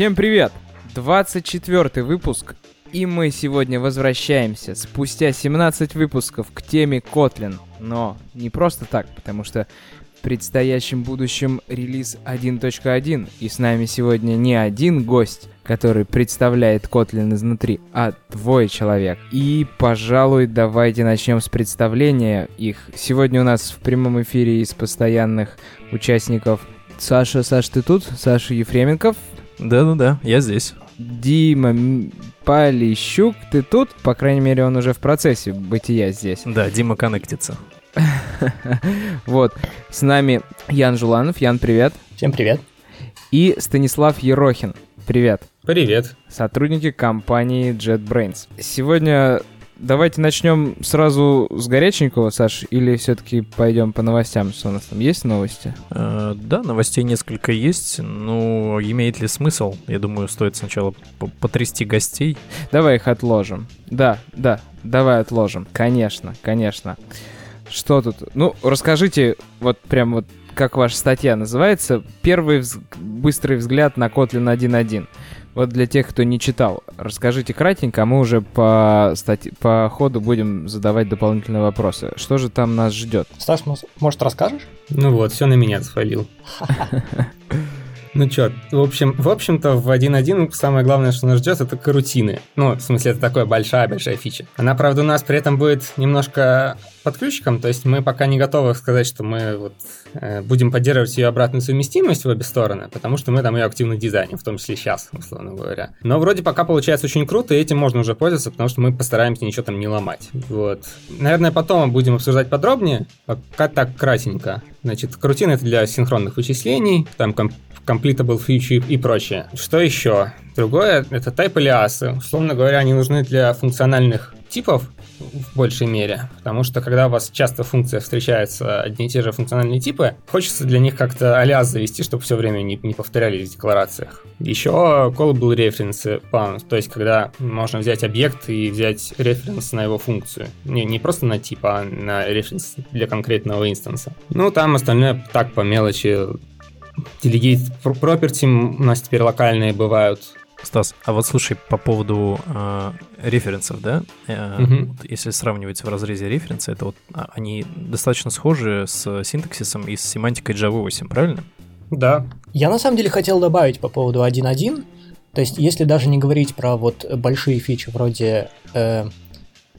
Всем привет! 24 выпуск, и мы сегодня возвращаемся спустя 17 выпусков к теме Kotlin. Но не просто так, потому что в предстоящем будущем релиз 1.1, и с нами сегодня не один гость, который представляет Kotlin изнутри, а двое человек. И, пожалуй, давайте начнем с представления их. Сегодня у нас в прямом эфире из постоянных участников Саша, Саш, ты тут? Саша Ефременков. Да-да-да, я здесь. Дима Полищук, ты тут? По крайней мере, он уже в процессе бытия здесь. Да, Дима коннектится. Вот, с нами Ян Жуланов. Ян, привет. Всем привет. И Станислав Ерохин. Привет. Привет. Сотрудники компании JetBrains. Сегодня давайте начнем сразу с горяченького, Саш, или все-таки пойдем по новостям? Что у нас там есть новости? Э, да, новостей несколько есть, но имеет ли смысл? Я думаю, стоит сначала по- потрясти гостей. Давай их отложим. Да, да, давай отложим. Конечно, конечно. Что тут? Ну, расскажите, вот прям вот как ваша статья называется, первый вз- быстрый взгляд на Kotlin 1.1. Вот для тех, кто не читал, расскажите кратенько, а мы уже по, статье, по ходу будем задавать дополнительные вопросы. Что же там нас ждет? Стас, может, расскажешь? Ну вот, все на меня свалил. Ну чё, в общем, в общем-то, в 1.1 самое главное, что нас ждет, это карутины. Ну, в смысле, это такая большая-большая фича. Она, правда, у нас при этом будет немножко под ключиком, то есть мы пока не готовы сказать, что мы вот э, будем поддерживать ее обратную совместимость в обе стороны, потому что мы там ее активно дизайним, в том числе сейчас, условно говоря. Но вроде пока получается очень круто, и этим можно уже пользоваться, потому что мы постараемся ничего там не ломать. Вот. Наверное, потом будем обсуждать подробнее, пока так кратенько. Значит, карутины это для синхронных вычислений, там комп- completable feature и прочее. Что еще? Другое — это type алиасы. Условно говоря, они нужны для функциональных типов в большей мере, потому что когда у вас часто в функциях встречаются одни и те же функциональные типы, хочется для них как-то алиас завести, чтобы все время не, не повторялись в декларациях. Еще callable reference bound, то есть когда можно взять объект и взять референс на его функцию. Не, не просто на тип, а на референс для конкретного инстанса. Ну, там остальное так по мелочи. Delegate property у нас теперь локальные бывают. Стас, а вот слушай, по поводу э, референсов, да? Э, Мгм. вот если сравнивать в разрезе референса, это вот а, они достаточно схожи с синтаксисом и с семантикой Java 8, правильно? Да, Я на самом деле хотел добавить по поводу 1.1. То есть, если даже не говорить про вот большие фичи вроде э,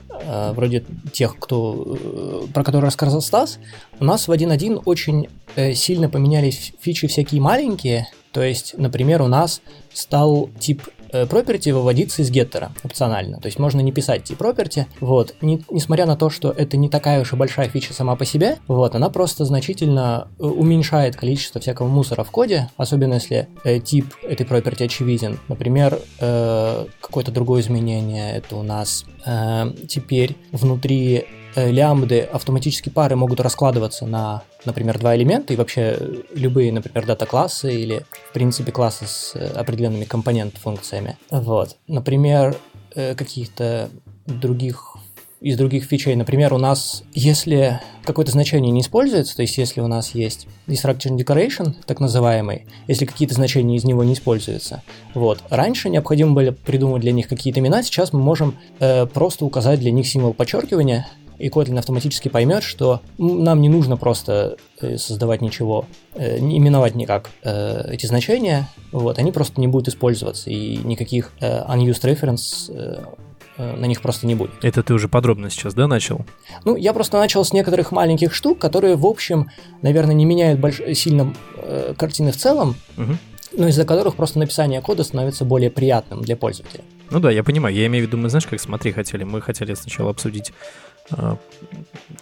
э, вроде тех, кто, э, про которые рассказал Стас, у нас в 1.1 очень э, сильно поменялись фичи всякие маленькие. То есть, например, у нас стал тип э, property выводиться из геттера опционально. То есть можно не писать тип property. Вот. Не- несмотря на то, что это не такая уж и большая фича сама по себе, вот, она просто значительно э, уменьшает количество всякого мусора в коде, особенно если э, тип этой property очевиден. Например, э, какое-то другое изменение, это у нас э, теперь внутри лямбды автоматически пары могут раскладываться на, например, два элемента и вообще э, любые, например, дата-классы или, в принципе, классы с э, определенными компонент-функциями. Вот. Например, э, каких-то других из других фичей. Например, у нас, если какое-то значение не используется, то есть если у нас есть destruction decoration, так называемый, если какие-то значения из него не используются, вот. Раньше необходимо было придумать для них какие-то имена, сейчас мы можем э, просто указать для них символ подчеркивания, и Kotlin автоматически поймет, что нам не нужно просто э, создавать ничего, э, не именовать никак э, эти значения, вот, они просто не будут использоваться, и никаких unused reference на них просто не будет. Это ты уже подробно сейчас, да, начал? Ну, я просто начал с некоторых маленьких штук, которые, в общем, наверное, не меняют больш... сильно э, картины в целом, Мгм. но из-за которых просто написание кода становится более приятным для пользователя. Ну да, я понимаю. Я имею в виду, мы знаешь, как смотри хотели? Мы хотели сначала обсудить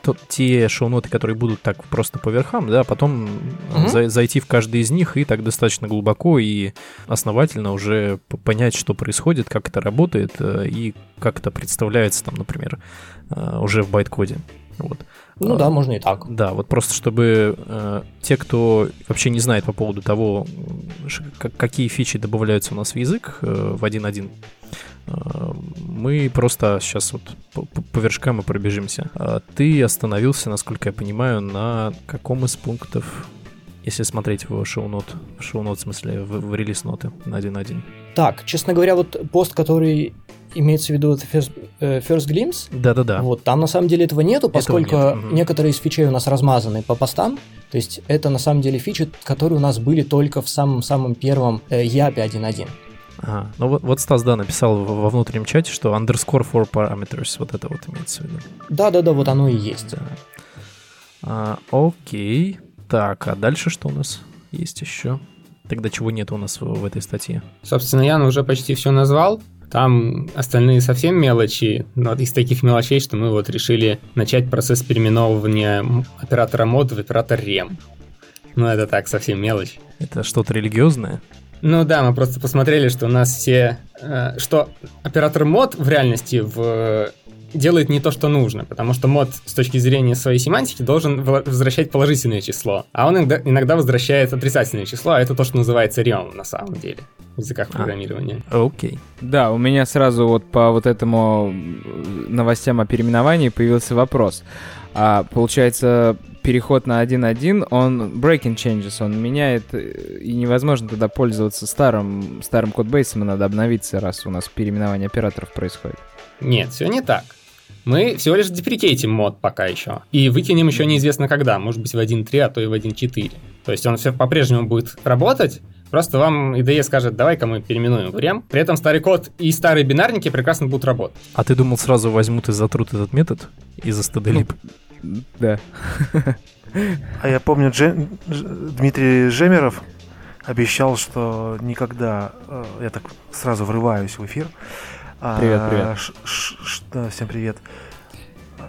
то- те шоу-ноты, которые будут так просто по верхам, да, а потом Мгм. за- зайти в каждый из них и так достаточно глубоко и основательно уже понять, что происходит, как это работает э, и как это представляется там, например, э, уже в байт-коде. Вот. Ну А, да, можно и так. Да, вот просто чтобы э, те, кто вообще не знает по поводу того, ш- как- какие фичи добавляются у нас в язык э, в 1.1, э, мы просто сейчас вот по, вершкам и пробежимся. А Ты остановился, насколько я понимаю, на каком из пунктов если смотреть в шоу-нот, в шоу-нот, в смысле, в, в релиз-ноты на 1.1. Так, честно говоря, вот пост, который имеется в виду это First, э, First Glimpse, Да-да-да. вот там на самом деле этого нету, поскольку нет, мгм. некоторые из фичей у нас размазаны по постам. То есть это на самом деле фичи, которые у нас были только в самом-самом первом э, Япе 1.1. Ага. Ну вот, вот Стас, да, написал во внутреннем чате, что underscore for parameters, вот это вот имеется в виду. Да-да-да, вот оно и есть. Да. А, окей. Так, а дальше что у нас есть еще? Тогда чего нет у нас в, в этой статье? Собственно, Ян уже почти все назвал. Там остальные совсем мелочи, но из таких мелочей, что мы вот решили начать процесс переименовывания оператора мод в оператор рем. Ну, это так, совсем мелочь. Это что-то религиозное? Ну да, мы просто посмотрели, что у нас все... э, что оператор мод в реальности в, делает не то, что нужно, потому что мод с точки зрения своей семантики должен возвращать положительное число, а он иногда, иногда возвращает отрицательное число, а это то, что называется рем на самом деле в языках А. программирования. Окей. Да, у меня сразу вот по вот этому м, новостям о переименовании появился вопрос. А, получается, переход на 1.1, он breaking changes, он меняет, э, и невозможно тогда пользоваться старым, старым кодбейсом, и надо обновиться, раз у нас переименование операторов происходит. Нет, все не так. Мы всего лишь деприкейтим мод пока еще. И выкинем еще неизвестно когда, может быть в 1.3, а то и в 1.4. То есть он все по-прежнему будет работать, просто вам IDE скажет, давай-ка мы переименуем в рем. При этом старый код и старые бинарники прекрасно будут работать. А ты думал, сразу возьмут и затрут этот метод из-за стыдолип? Да. А я помню, Дже- Дж- Дмитрий Жемеров обещал, что никогда, э, я так сразу врываюсь в эфир. а, Привет, привет. ш- ш- ш- да, всем привет.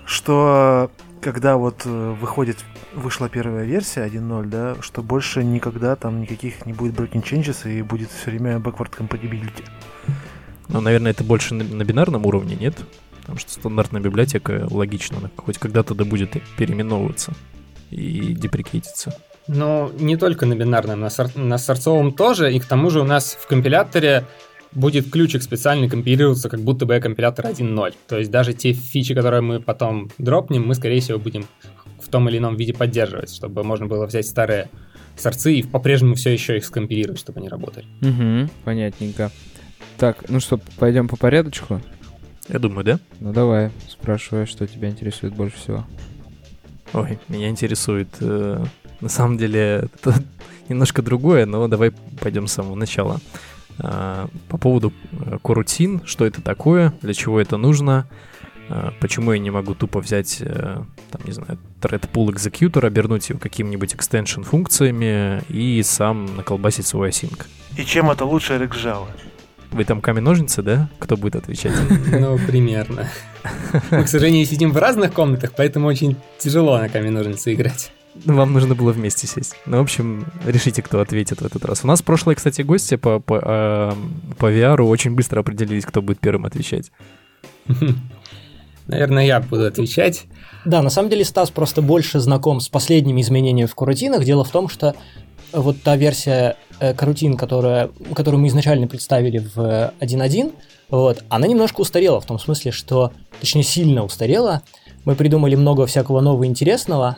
Что когда вот э, выходит, вышла первая версия 1.0, да, что больше никогда там никаких не будет breaking changes и будет все время backward compatibility. Ну, наверное, это больше на, на бинарном уровне, нет? Потому что стандартная библиотека логично, она хоть когда-то да будет переименовываться и деприкейтиться. Но не только на бинарном, на, сор- на сорцовом тоже. И к тому же у нас в компиляторе будет ключик специальный компилироваться, как будто бы компилятор 1.0. То есть даже те фичи, которые мы потом дропнем, мы, скорее всего, будем в том или ином виде поддерживать, чтобы можно было взять старые сорцы и по-прежнему все еще их скомпилировать, чтобы они работали. Угу, понятненько. Так, ну что, пойдем по порядочку? Я думаю, да? Ну давай, спрашивай, что тебя интересует больше всего. Ой, меня интересует э, на самом деле это немножко другое, но давай пойдем с самого начала. А, По поводу э, корутин, что это такое, для чего это нужно, а, почему я не могу тупо взять, э, там, не знаю, thread pool executor, обернуть его какими-нибудь extension функциями и сам наколбасить свой async. И чем это лучше RxJava? Вы там камень-ножницы, да? Кто будет отвечать? Ну, примерно. Мы, к сожалению, сидим в разных комнатах, поэтому очень тяжело на камень ножницы играть. Ну, Вам нужно было вместе сесть. Ну, в общем, решите, кто ответит в этот раз. У нас прошлые, кстати, гости по, по, а, по VR очень быстро определились, кто будет первым отвечать. Наверное, я буду отвечать. Да, на самом деле Стас просто больше знаком с последними изменениями в корутинах. Дело в том, что вот та версия э, корутин, которая, которую мы изначально представили в э, 1.1, вот, она немножко устарела, в том смысле, что, точнее, сильно устарела. Мы придумали много всякого нового интересного,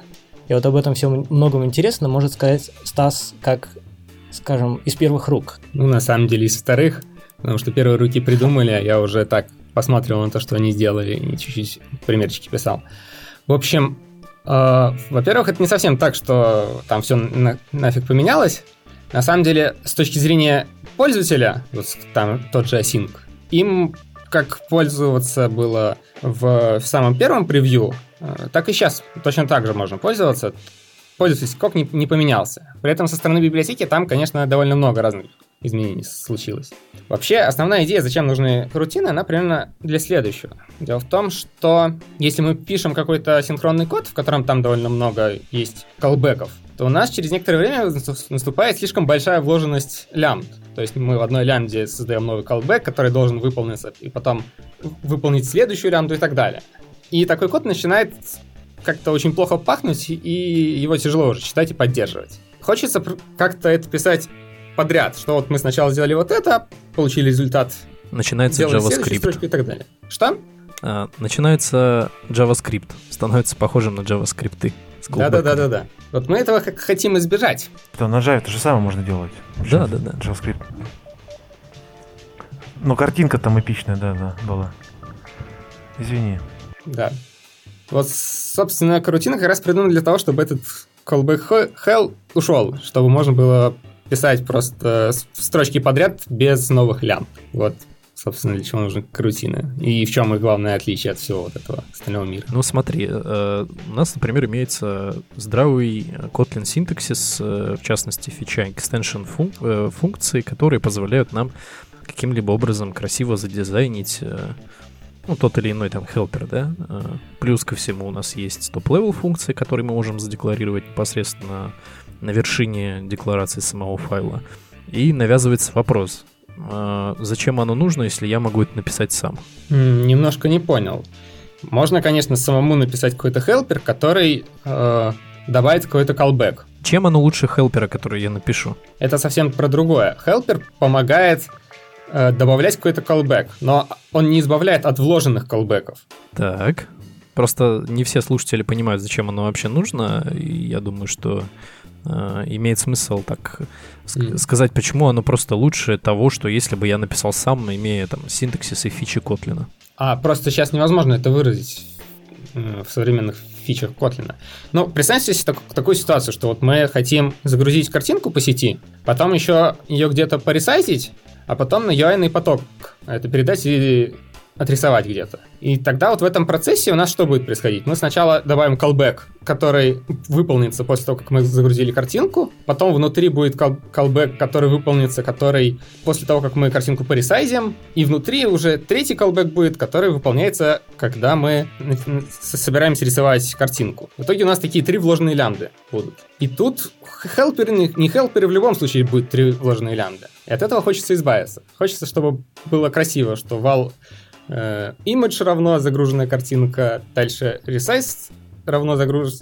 и вот об этом всем многом интересном может сказать Стас как, скажем, из первых рук. Ну, на самом деле, из вторых, потому что первые руки придумали, а я уже так посматривал на то, что они сделали, и чуть-чуть примерчики писал. В общем, э, во-первых, это не совсем так, что там все на- нафиг поменялось. На самом деле, с точки зрения пользователя, вот там тот же Async, им как пользоваться было в, в самом первом превью, э, так и сейчас точно так же можно пользоваться. Пользовательский код не, не поменялся. При этом со стороны библиотеки там, конечно, довольно много разных изменений случилось. Вообще, основная идея, зачем нужны рутины, она примерно для следующего. Дело в том, что если мы пишем какой-то синхронный код, в котором там довольно много есть колбеков, то у нас через некоторое время наступ- наступает слишком большая вложенность лямбд. То есть мы в одной лямбде создаем новый колбек, который должен выполниться, и потом выполнить следующую лямбду и так далее. И такой код начинает как-то очень плохо пахнуть, и его тяжело уже читать и поддерживать. Хочется как-то это писать подряд, что вот мы сначала сделали вот это, получили результат, Начинается JavaScript. и так далее. Что? А, начинается JavaScript. Становится похожим на JavaScript. Да-да-да-да-да. Вот мы этого как хотим избежать. То на Java то же самое можно делать. Да, да, да. JavaScript. Но картинка там эпичная, да, да, была. Извини. Да. Вот, собственно, карутина как раз придумана для того, чтобы этот callback hell ушел, чтобы можно было писать просто строчки подряд без новых лямбд. Вот собственно, для чего нужны корутины. И в чем их главное отличие от всего вот этого остального мира. Ну смотри, э, у нас, например, имеется здравый Kotlin синтаксис, э, в частности, фича extension функ- э, функции, которые позволяют нам каким-либо образом красиво задизайнить ну, тот или иной там хелпер, да. Плюс ко всему у нас есть top-level функции, которые мы можем задекларировать непосредственно на вершине декларации самого файла. И навязывается вопрос, а, зачем оно нужно, если я могу это написать сам? Немножко не понял. Можно, конечно, самому написать какой-то хелпер, который э, добавит какой-то callback. Чем оно лучше хелпера, который я напишу? Это совсем про другое. Хелпер помогает э, добавлять какой-то callback, но он не избавляет от вложенных callback'ов. Так. Просто не все слушатели понимают, зачем оно вообще нужно, и я думаю, что имеет смысл так mm. сказать, почему оно просто лучше того, что если бы я написал сам, имея там синтаксис и фичи Котлина. А, просто сейчас невозможно это выразить в современных фичах Kotlin. Ну, представьте себе так, такую ситуацию, что вот мы хотим загрузить картинку по сети, потом еще ее где-то поресайзить, а потом на UI поток это передать или отрисовать где-то. И тогда вот в этом процессе у нас что будет происходить? Мы сначала добавим callback, который выполнится после того, как мы загрузили картинку, потом внутри будет callback, который выполнится, который после того, как мы картинку поресайзим, и внутри уже третий callback будет, который выполняется, когда мы собираемся рисовать картинку. В итоге у нас такие три вложенные лямбды будут. И тут хелперы, не хелперы в любом случае будет три вложенные лямбды. И от этого хочется избавиться. Хочется, чтобы было красиво, что вал image равно загруженная картинка, дальше resize равно загруж...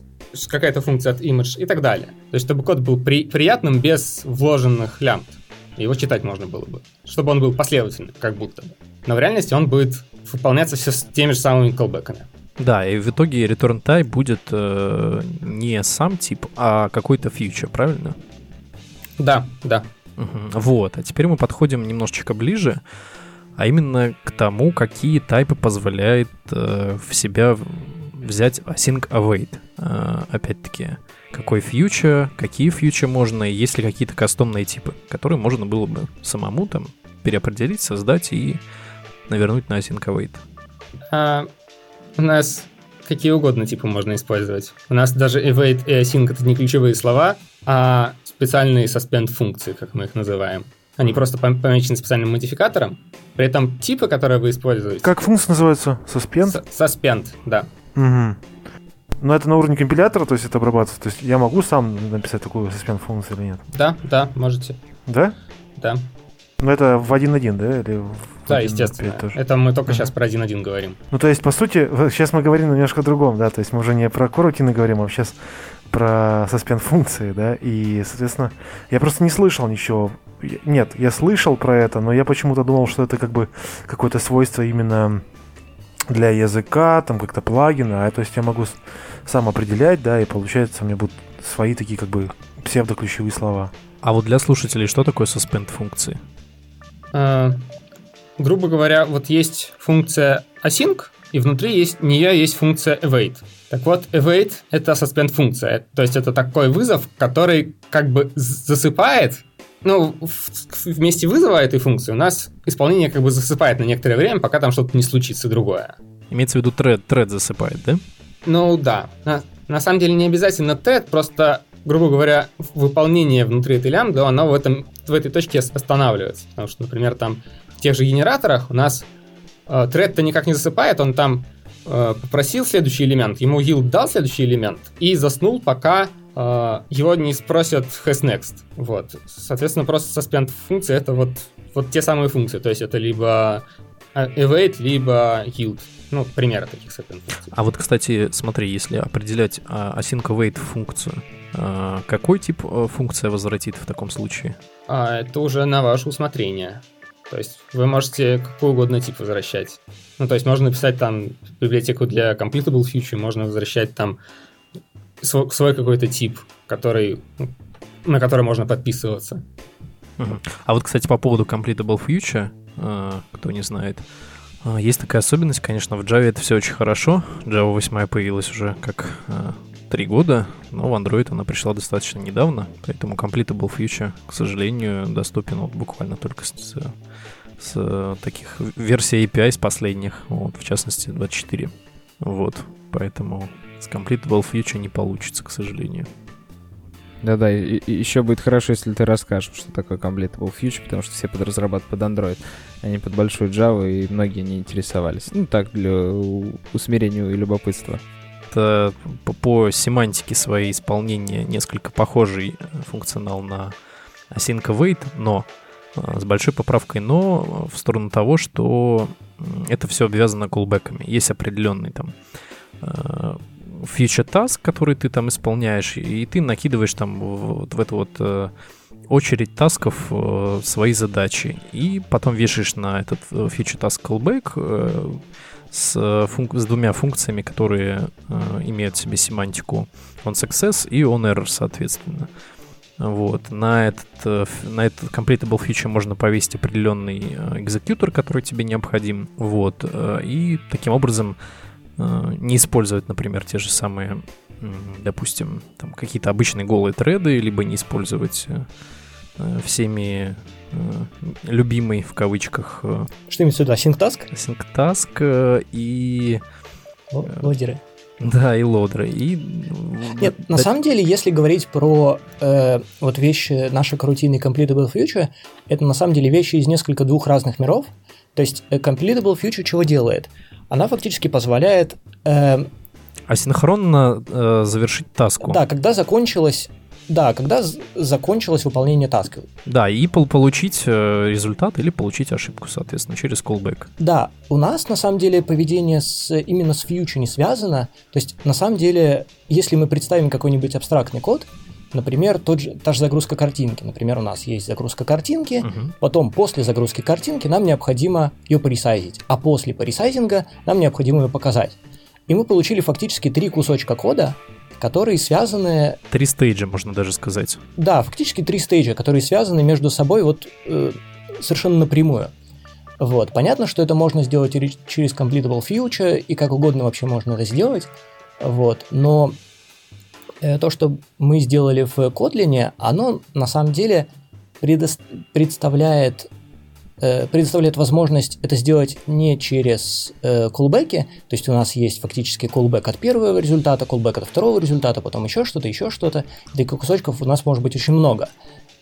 какая-то функция от image и так далее. То есть, чтобы код был при... приятным без вложенных лямбд. Его читать можно было бы. Чтобы он был последовательным, как будто бы. Но в реальности он будет выполняться все с теми же самыми колбеками. Да, и в итоге return type будет э, не сам тип, а какой-то фьючер, правильно? Да, да. Угу. Вот, а теперь мы подходим немножечко ближе а именно к тому, какие тайпы позволяет э, в себя взять async await. Э, опять-таки, какой фьючер, какие фьючер можно, и есть ли какие-то кастомные типы, которые можно было бы самому там переопределить, создать и навернуть на async await. А, у нас какие угодно типы можно использовать. У нас даже await и async это не ключевые слова, а специальные suspend функции, как мы их называем. Они просто помечены специальным модификатором. При этом типы, которые вы используете... Как функция называется? Suspend? Suspend, да. Угу. Но это на уровне компилятора, то есть это обрабатывается. То есть я могу сам написать такую suspend функцию или нет? Да, да, можете. Да? Да. Но это в 1.1, да? Или в да, естественно. Тоже? Это мы только uh-huh. сейчас про 1.1 говорим. Ну, то есть, по сути, сейчас мы говорим немножко о другом, да? То есть мы уже не про корутины говорим, а сейчас про suspend функции, да? И, соответственно, я просто не слышал ничего нет, я слышал про это, но я почему-то думал, что это как бы какое-то свойство именно для языка, там как-то плагина, а то есть я могу сам определять, да, и получается у меня будут свои такие как бы псевдоключевые слова. А вот для слушателей что такое suspend функции? А, грубо говоря, вот есть функция async, и внутри есть, нее есть функция await. Так вот, await — это suspend функция, то есть это такой вызов, который как бы засыпает ну, в месте вызова этой функции у нас исполнение как бы засыпает на некоторое время, пока там что-то не случится другое. Имеется в виду тред, тред засыпает, да? Ну да. На, на самом деле не обязательно тред, просто, грубо говоря, выполнение внутри этой лямбды, оно в, этом, в этой точке останавливается. Потому что, например, там в тех же генераторах у нас э, тред-то никак не засыпает, он там э, попросил следующий элемент, ему yield дал следующий элемент и заснул, пока а, его не спросят has next. Вот. Соответственно, просто suspend функции это вот, вот те самые функции. То есть это либо await, либо yield. Ну, примеры таких suspend функций. А вот, кстати, смотри, если определять а, async await функцию, какой тип функция возвратит в таком случае? А, это уже на ваше усмотрение. То есть вы можете какой угодно тип возвращать. Ну, то есть можно написать там библиотеку для completable future, можно возвращать там свой, свой какой-то тип, который, на который можно подписываться. А вот, кстати, по поводу Completable Future, э, кто не знает, э, есть такая особенность, конечно, в Java это все очень хорошо. Java 8 появилась уже как э, три года, но в Android она пришла достаточно недавно, поэтому Completable Future, к сожалению, доступен вот буквально только с, с таких версий API с последних, вот, в частности 24. Вот, поэтому с Completable Future не получится, к сожалению. Да-да, еще будет хорошо, если ты расскажешь, что такое Completable Future, потому что все подразрабатывают под Android, а не под большую Java, и многие не интересовались. Ну, так, для усмирения и любопытства. Это по, семантике своей исполнения несколько похожий функционал на Async Await, но а, с большой поправкой но в сторону того, что это все обвязано колбеками. Есть определенный там а, фича task, который ты там исполняешь, и ты накидываешь там вот в эту вот э, очередь тасков э, свои задачи, и потом вешаешь на этот фича task callback с, функ- с двумя функциями, которые э, имеют в себе семантику on success и on error, соответственно. Вот. На этот, на этот completable feature можно повесить определенный экзекьютор, который тебе необходим. Вот. И таким образом Э, не использовать, например, те же самые, допустим, там какие-то обычные голые треды, либо не использовать э, э, всеми любимый в кавычках. Что имеется в виду? Task? Async Task и... Лодеры. Да, и лодры. И... Нет, да... на самом деле, если говорить про э, вот вещи нашей карутины Completable Future, это на самом деле вещи из несколько двух разных миров. То есть Completable Future чего делает? она фактически позволяет... Э, Асинхронно э, завершить таску. Да, когда закончилось да, когда закончилось выполнение таска. Да, и пол получить э, результат или получить ошибку, соответственно, через callback. Да, у нас на самом деле поведение с, именно с фьючер не связано. То есть, на самом деле, если мы представим какой-нибудь абстрактный код, Например, тот же, та же загрузка картинки. Например, у нас есть загрузка картинки, угу. потом после загрузки картинки нам необходимо ее поресайзить, а после поресайзинга нам необходимо ее показать. И мы получили фактически три кусочка кода, которые связаны... Три стейджа, можно даже сказать. Да, фактически три стейджа, которые связаны между собой вот э, совершенно напрямую. Вот. Понятно, что это можно сделать через Completable Future, и как угодно вообще можно это сделать. Вот. Но Э, то, что мы сделали в Kotlin, оно на самом деле предо- представляет э, предоставляет возможность это сделать не через э, callback, то есть у нас есть фактически callback от первого результата, callback от второго результата, потом еще что-то, еще что-то. Таких кусочков у нас может быть очень много.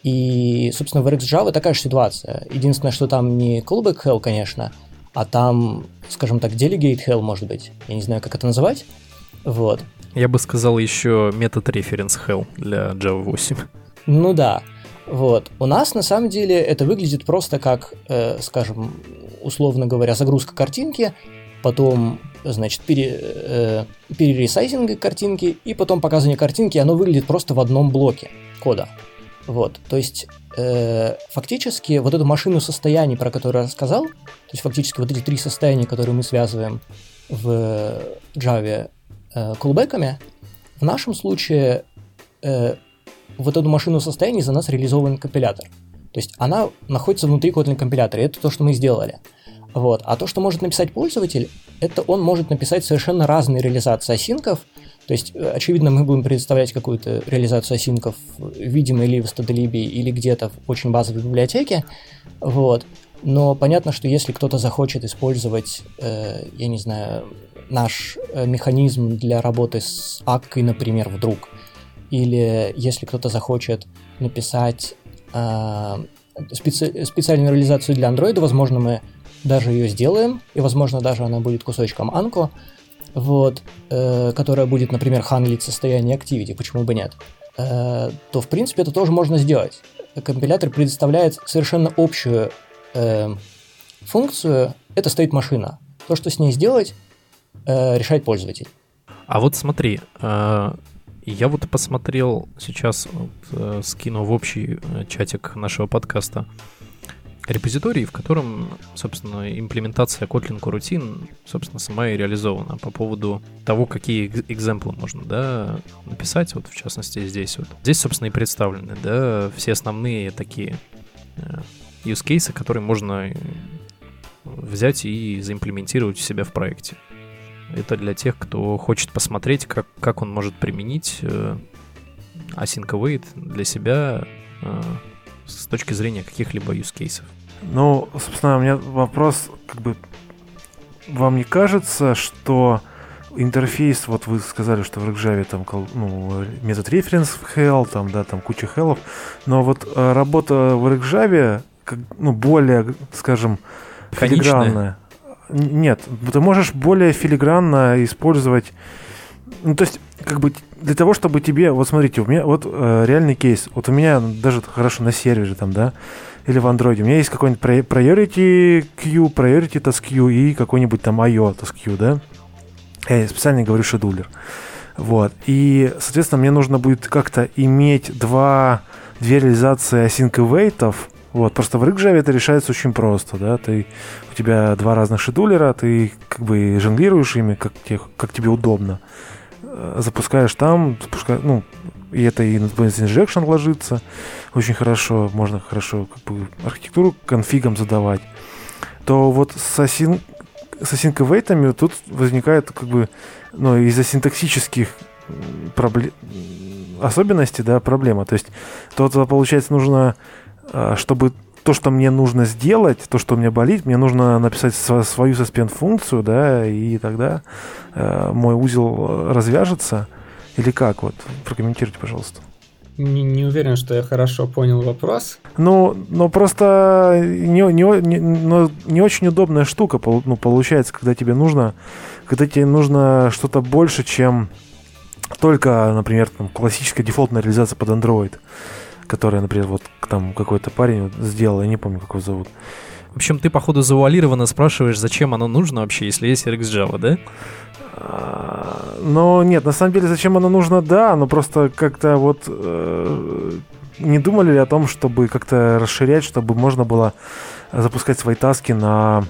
И, собственно, в RxJava такая же ситуация. Единственное, что там не callback hell, конечно, а там, скажем так, delegate hell может быть. Я не знаю, как это называть. Вот. Я бы сказал еще метод reference hell для Java 8. Ну да. Вот. У нас на самом деле это выглядит просто как, э, скажем, условно говоря, загрузка картинки, потом, значит, пере, э, перересайзинг картинки и потом показывание картинки, оно выглядит просто в одном блоке кода. Вот, то есть э, фактически вот эту машину состояний, про которую я рассказал, то есть фактически вот эти три состояния, которые мы связываем в Java, э, колбеками, в нашем случае э, вот эту машину состояний за нас реализован компилятор. То есть она находится внутри Kotlin компилятора, это то, что мы сделали. Вот. А то, что может написать пользователь, это он может написать совершенно разные реализации осинков. То есть, э, очевидно, мы будем предоставлять какую-то реализацию осинков, видимо, или в StudLib, или где-то в очень базовой библиотеке. Вот. Но понятно, что если кто-то захочет использовать, э, я не знаю, наш э, механизм для работы с аккой, например, вдруг, или если кто-то захочет написать э, специ- специальную реализацию для Android, возможно, мы даже ее сделаем, и, возможно, даже она будет кусочком Анко, вот, э, которая будет, например, хандлить состояние Activity, почему бы нет, э, то, в принципе, это тоже можно сделать. Компилятор предоставляет совершенно общую э, функцию, это стоит машина. То, что с ней сделать, э, решает пользователь. А вот смотри, э, я вот посмотрел сейчас, вот, э, скину в общий э, чатик нашего подкаста, репозиторий, в котором, собственно, имплементация Kotlin Coroutine, собственно, сама и реализована по поводу того, какие экземплы можно, да, написать, вот в частности здесь вот. Здесь, собственно, и представлены, да, все основные такие э, use cases, которые можно взять и заимплементировать у себя в проекте. Это для тех, кто хочет посмотреть, как, как он может применить э, async await для себя э, с точки зрения каких-либо use cases. Ну, собственно, у меня вопрос, как бы, вам не кажется, что интерфейс, вот вы сказали, что в RxJava там ну, метод reference в hell, там, да, там куча хеллов, но вот э, работа в как, ну, более, скажем, филигранная. Нет, ты можешь более филигранно использовать ну, то есть, как бы для того, чтобы тебе, вот смотрите, у меня вот э, реальный кейс, вот у меня даже хорошо на сервере там, да, или в андроиде, у меня есть какой-нибудь priority queue, priority task queue и какой-нибудь там IO task queue, да. Я специально говорю шедулер. Вот. И, соответственно, мне нужно будет как-то иметь два, две реализации async await, вот, просто в RxJava это решается очень просто, да, ты, у тебя два разных шедулера, ты как бы жонглируешь ими, как, тебе, как тебе удобно. Э, запускаешь там, запускаешь, ну, и это и на Injection ложится очень хорошо, можно хорошо как бы архитектуру конфигом задавать, то вот с async, с async тут возникает как бы, ну, из-за синтаксических проблем, особенностей, да, проблема. То есть, то, получается, нужно, чтобы то, что мне нужно сделать, то, что у меня болит, мне нужно написать свою suspend функцию, да, и тогда э, мой узел развяжется. Или как? Вот, прокомментируйте, пожалуйста. Не, не уверен, что я хорошо понял вопрос. Ну, ну просто не, не, не, но не очень удобная штука ну, получается, когда тебе нужно, когда тебе нужно что-то больше, чем только, например, там, классическая дефолтная реализация под Android которая, например, вот там какой-то парень сделал, я не помню, как его зовут. В общем, ты, походу, завуалированно спрашиваешь, зачем оно нужно вообще, если есть RxJava, да? А, но нет, на самом деле, зачем оно нужно, да, но просто как-то вот э, не думали ли о том, чтобы как-то расширять, чтобы можно было запускать свои таски на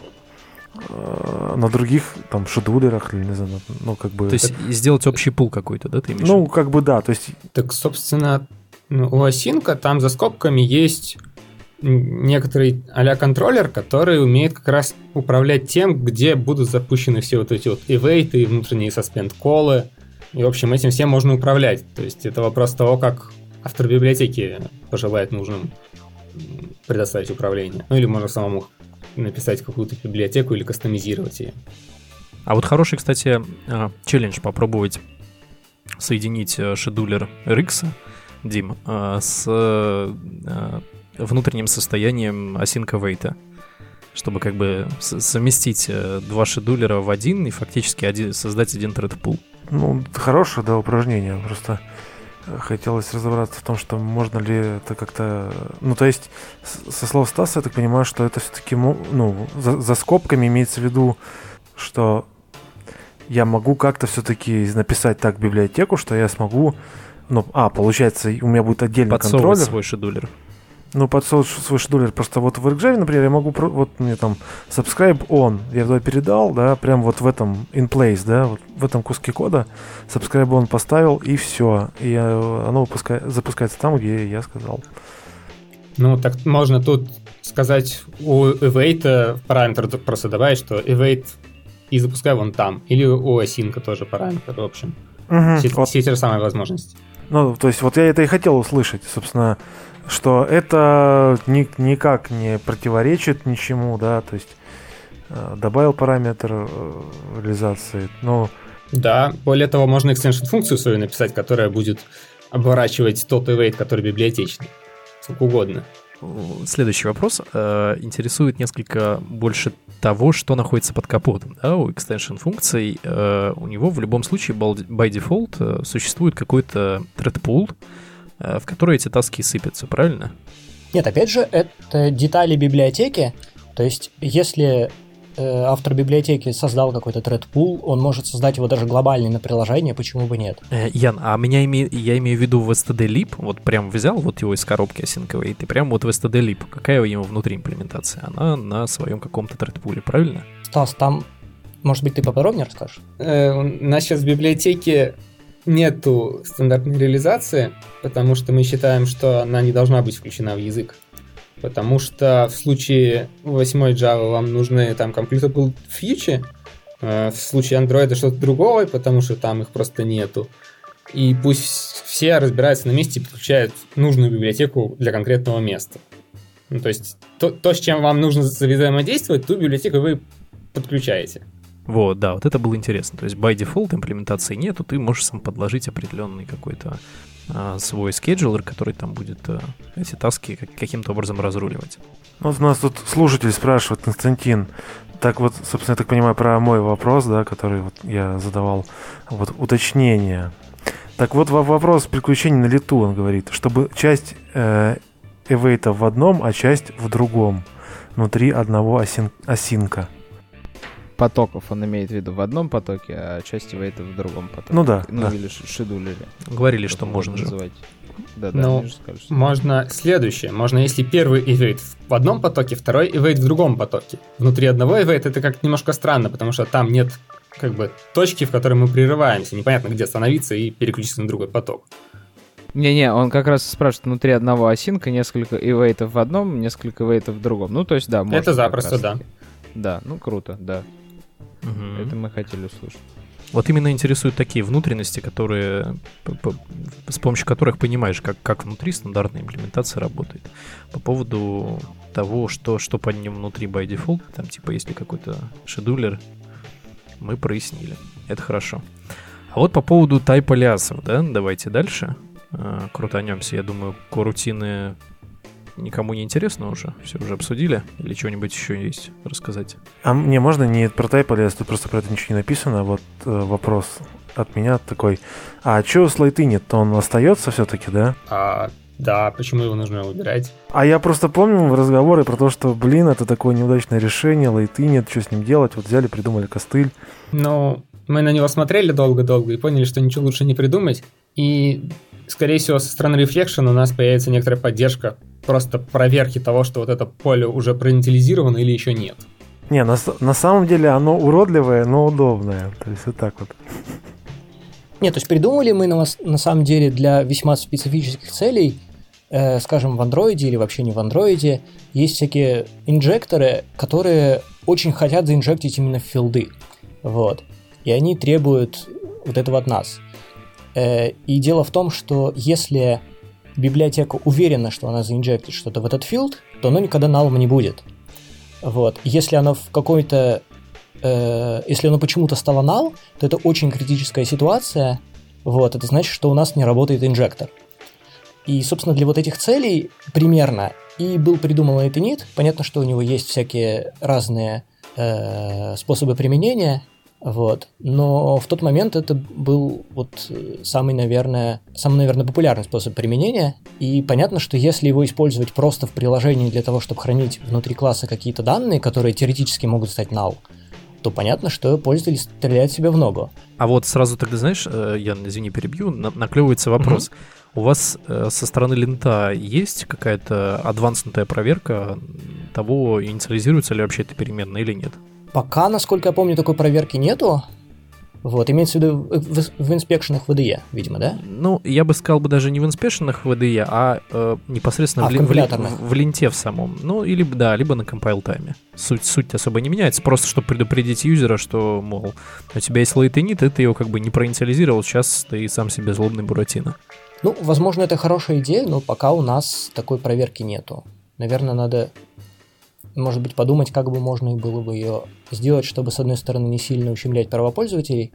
э, на других там шедулерах или не знаю, ну как бы. То есть сделать общий пул какой-то, да, ты имеешь? Ну как бы да, то есть. Так собственно ну, у Async там за скобками есть некоторый а контроллер, который умеет как раз управлять тем, где будут запущены все вот эти вот ивейты, внутренние suspend колы. И, в общем, этим всем можно управлять. То есть это вопрос того, как автор библиотеки пожелает нужным предоставить управление. Ну или можно самому написать какую-то библиотеку или кастомизировать ее. А вот хороший, кстати, а, челлендж попробовать соединить э, шедулер RX Дим, а, с а, внутренним состоянием async await, чтобы как бы совместить э, два шедулера в один и фактически один, создать один pool. Ну, хорошее, да, упражнение. Просто э, хотелось разобраться в том, что можно ли это как-то... Ну, то есть, со слов Стаса, я так понимаю, что это все-таки, ну, за, за скобками имеется в виду, что я могу как-то все-таки написать так библиотеку, что я смогу ну, а, получается, у меня будет отдельный контроллер. свой шедулер. Ну, подсовывать свой шедулер. Просто вот в RxJava, например, я могу, вот мне там subscribe on, я туда передал, да, прям вот в этом in place, да, вот в этом куске кода subscribe on поставил, и все. И оно выпускает, запускается там, где я сказал. Ну, так можно тут сказать у await параметр просто добавить, что await и запускай вон там. Или у async тоже параметр, в общем. Угу, все, вот. все те же самые возможности. Ну, то есть вот я это и хотел услышать, собственно, что это ни, никак не противоречит ничему, да, то есть э, добавил параметр э, реализации, но... Да, более того, можно extension функцию свою написать, которая будет оборачивать тот await, который библиотечный. Сколько угодно. Следующий вопрос э, интересует несколько больше того, что находится под капотом. Да, у extension функций э, у него в любом случае by default э, существует какой-то thread pool, э, в который эти таски сыпятся, правильно? Нет, опять же, это детали библиотеки. То есть, если автор библиотеки создал какой-то thread он может создать его даже глобальный на приложение, почему бы нет? Э, Ян, а меня име... я имею в виду в std-lib, вот прям взял вот его из коробки осинковой, и ты прям вот в std-lib. Какая у него внутри имплементация? Она на своем каком-то thread правильно? Стас, там, может быть, ты поподробнее расскажешь? Э, у нас сейчас в библиотеке нету стандартной реализации, потому что мы считаем, что она не должна быть включена в язык. Потому что в случае 8 Java вам нужны там completable feature, э, в случае Android что-то другое, потому что там их просто нету. И пусть все разбираются на месте и подключают нужную библиотеку для конкретного места. Ну, то есть то, то, с чем вам нужно взаимодействовать, ту библиотеку вы подключаете. Вот, да, вот это было интересно. То есть by default имплементации нету, ты можешь сам подложить определенный какой-то а, свой скеджулер, который там будет а, эти таски как, каким-то образом разруливать. Вот у нас тут слушатель спрашивает, Константин, так вот, собственно, я так понимаю, про мой вопрос, да, который вот я задавал, вот уточнение. Так вот, вопрос приключений на лету, он говорит, чтобы часть э, эвейта в одном, а часть в другом, внутри одного осин, осинка потоков он имеет в виду в одном потоке, а часть это в другом потоке. Ну да. Ну да. или шедулере. Говорили, что можно же. Называть. Да, да, ну, сказали, что можно следующее. Можно, если первый ивейт в одном потоке, второй ивейт в другом потоке. Внутри одного ивейта это как немножко странно, потому что там нет как бы точки, в которой мы прерываемся. Непонятно, где остановиться и переключиться на другой поток. Не-не, он как раз спрашивает внутри одного осинка несколько ивейтов в одном, несколько ивейтов в другом. Ну, то есть, да, можно. Это запросто, да. Да, ну круто, да. Угу. Это мы хотели услышать. Вот именно интересуют такие внутренности, которые, с помощью которых понимаешь, как, как внутри стандартная имплементация работает. По поводу того, что, что под ним внутри by default, там типа если какой-то шедулер, мы прояснили. Это хорошо. А вот по поводу тайп алиасов, да, давайте дальше э, крутанемся. Я думаю, корутины никому не интересно уже? Все уже обсудили? Или что-нибудь еще есть рассказать? А мне можно не про тайп а тут просто про это ничего не написано. Вот э, вопрос от меня такой. А что с лайты нет? То он остается все-таки, да? А, да, почему его нужно убирать? А я просто помню разговоры про то, что, блин, это такое неудачное решение, лайты нет, что с ним делать. Вот взяли, придумали костыль. Ну, мы на него смотрели долго-долго и поняли, что ничего лучше не придумать. И, скорее всего, со стороны Reflection у нас появится некоторая поддержка просто проверки того, что вот это поле уже проинитилизировано или еще нет. Не, на, на самом деле оно уродливое, но удобное. То есть вот так вот. Нет, то есть придумали мы на, на самом деле для весьма специфических целей, э, скажем, в андроиде или вообще не в андроиде, есть всякие инжекторы, которые очень хотят заинжектить именно филды. Вот. И они требуют вот этого от нас. Э, и дело в том, что если библиотека уверена, что она заинжектит что-то в этот филд, то оно никогда налом не будет. Вот. Если оно в какой-то... Э, если оно почему-то стало null, то это очень критическая ситуация. Вот. Это значит, что у нас не работает инжектор. И, собственно, для вот этих целей примерно и был придуман Lightning. Понятно, что у него есть всякие разные э, способы применения, вот. Но в тот момент это был вот э, самый, наверное, самый, наверное, популярный способ применения. И понятно, что если его использовать просто в приложении для того, чтобы хранить внутри класса какие-то данные, которые теоретически могут стать null, то понятно, что пользователь стреляет себе в ногу. А вот сразу тогда, знаешь, э, я, извини, перебью, наклевывается вопрос. Mm-hmm. У вас э, со стороны лента есть какая-то адванснутая проверка того, инициализируется ли вообще эта переменная или нет? Пока, насколько я помню, такой проверки нету. Вот, имеется в виду в, в инспекшенах VDE, видимо, да? Ну, я бы сказал бы даже не в инспекшенах VDE, а э, непосредственно а, в, в, в, в ленте в самом. Ну, или да, либо на compile тайме. Суть, суть особо не меняется, просто чтобы предупредить юзера, что, мол, у тебя есть лейтенит, и ты его как бы не проинициализировал, сейчас ты сам себе злобный Буратино. Ну, возможно, это хорошая идея, но пока у нас такой проверки нету. Наверное, надо может быть, подумать, как бы можно было бы ее сделать, чтобы, с одной стороны, не сильно ущемлять права пользователей,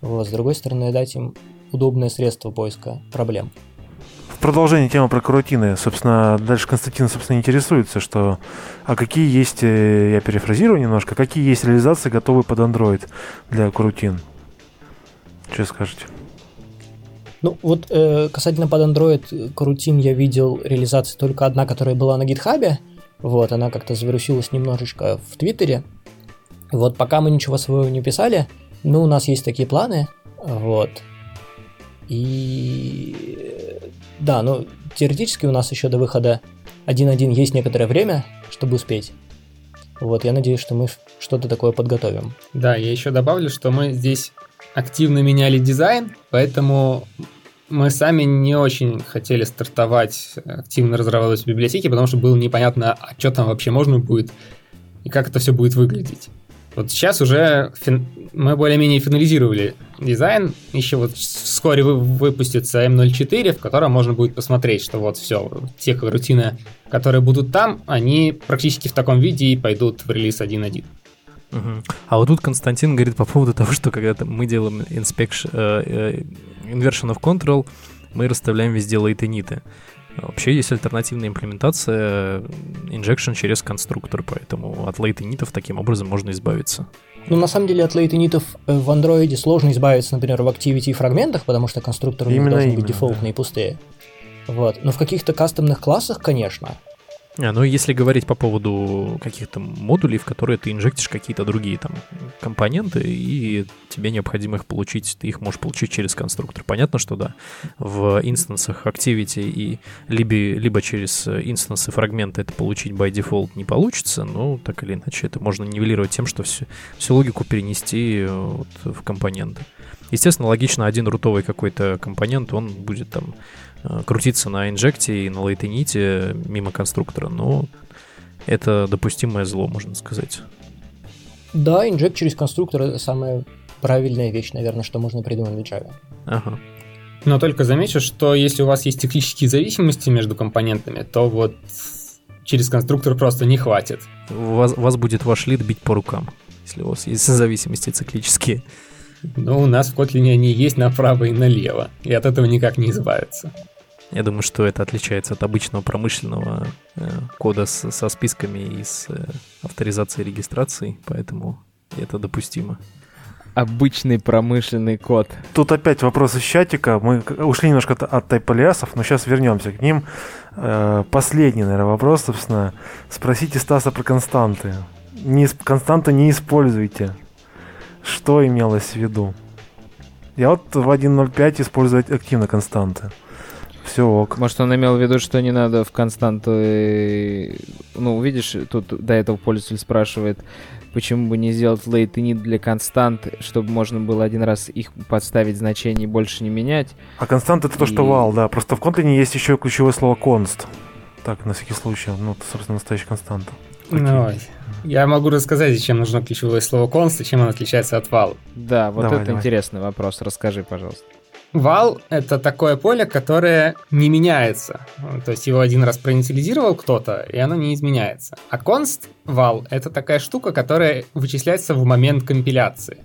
вот, с другой стороны, дать им удобное средство поиска проблем. В продолжение темы про карутины, собственно, дальше Константин, собственно, интересуется, что а какие есть, э, я перефразирую немножко, какие есть реализации готовы под Android для карутин? Что скажете? Ну, вот э, касательно под Android карутин я видел реализации только одна, которая была на гитхабе, вот, она как-то завирусилась немножечко в Твиттере. Вот пока мы ничего своего не писали, ну, у нас есть такие планы, вот. И да, ну, теоретически у нас еще до выхода 1.1 есть некоторое время, чтобы успеть. Вот, я надеюсь, что мы что-то такое подготовим. Да, я еще добавлю, что мы здесь активно меняли дизайн, поэтому мы сами не очень хотели стартовать, активно разрабатывать библиотеки, потому что было непонятно, а что там вообще можно будет и как это все будет выглядеть. Вот сейчас уже фин... мы более-менее финализировали дизайн. Еще вот вскоре вы... выпустится M04, в котором можно будет посмотреть, что вот все, те рутины, которые будут там, они практически в таком виде и пойдут в релиз 1.1. Угу. А вот тут Константин говорит по поводу того, что когда мы делаем inspection, э, э, inversion of control, мы расставляем везде лейтениты. Вообще есть альтернативная имплементация injection через конструктор, поэтому от лейтенитов таким образом можно избавиться. Ну, на самом деле, от лейтенитов в андроиде сложно избавиться, например, в activity и фрагментах, потому что конструкторы именно, должны именно, быть дефолтные да. и пустые. Вот. Но в каких-то кастомных классах, конечно. А, ну, если говорить по поводу каких-то модулей, в которые ты инжектишь какие-то другие там компоненты, и тебе необходимо их получить, ты их можешь получить через конструктор. Понятно, что да, в инстансах Activity и либо, либо через инстансы фрагмента это получить by default не получится, но так или иначе это можно нивелировать тем, что всю, всю логику перенести вот в компоненты. Естественно, логично, один рутовый какой-то компонент, он будет там Э, крутиться на инжекте и на лейтените мимо конструктора, но это допустимое зло, можно сказать. Да, инжект через конструктор это самая правильная вещь, наверное, что можно придумать в Java. Ага. Но только замечу, что если у вас есть циклические зависимости между компонентами, то вот через конструктор просто не хватит. У вас, вас будет ваш лид бить по рукам, если у вас есть зависимости циклические. Но у нас в Kotlin они есть направо и налево, и от этого никак не избавиться. Я думаю, что это отличается от обычного промышленного э, кода с, со списками и с э, авторизацией и регистрацией, поэтому это допустимо. Обычный промышленный код. Тут опять вопрос из чатика. Мы ушли немножко от тайполиасов, но сейчас вернемся к ним. Э, последний, наверное, вопрос, собственно. Спросите Стаса про константы. Не, константы не используйте. Что имелось в виду? Я вот в 1.05 использую активно константы все ок. Может, он имел в виду, что не надо в константу... Ну, видишь, тут до этого пользователь спрашивает, почему бы не сделать late init для констант, чтобы можно было один раз их подставить значение и больше не менять. А констант это и... то, что вал, да. Просто в Kotlin есть еще ключевое слово const. Так, на всякий случай. Ну, это, собственно, настоящая константа. Ну, я могу рассказать, зачем нужно ключевое слово const и чем оно отличается от val. Да, вот давай, это давай. интересный вопрос. Расскажи, пожалуйста. Вал — это такое поле, которое не меняется. То есть его один раз проинициализировал кто-то, и оно не изменяется. А const вал — это такая штука, которая вычисляется в момент компиляции.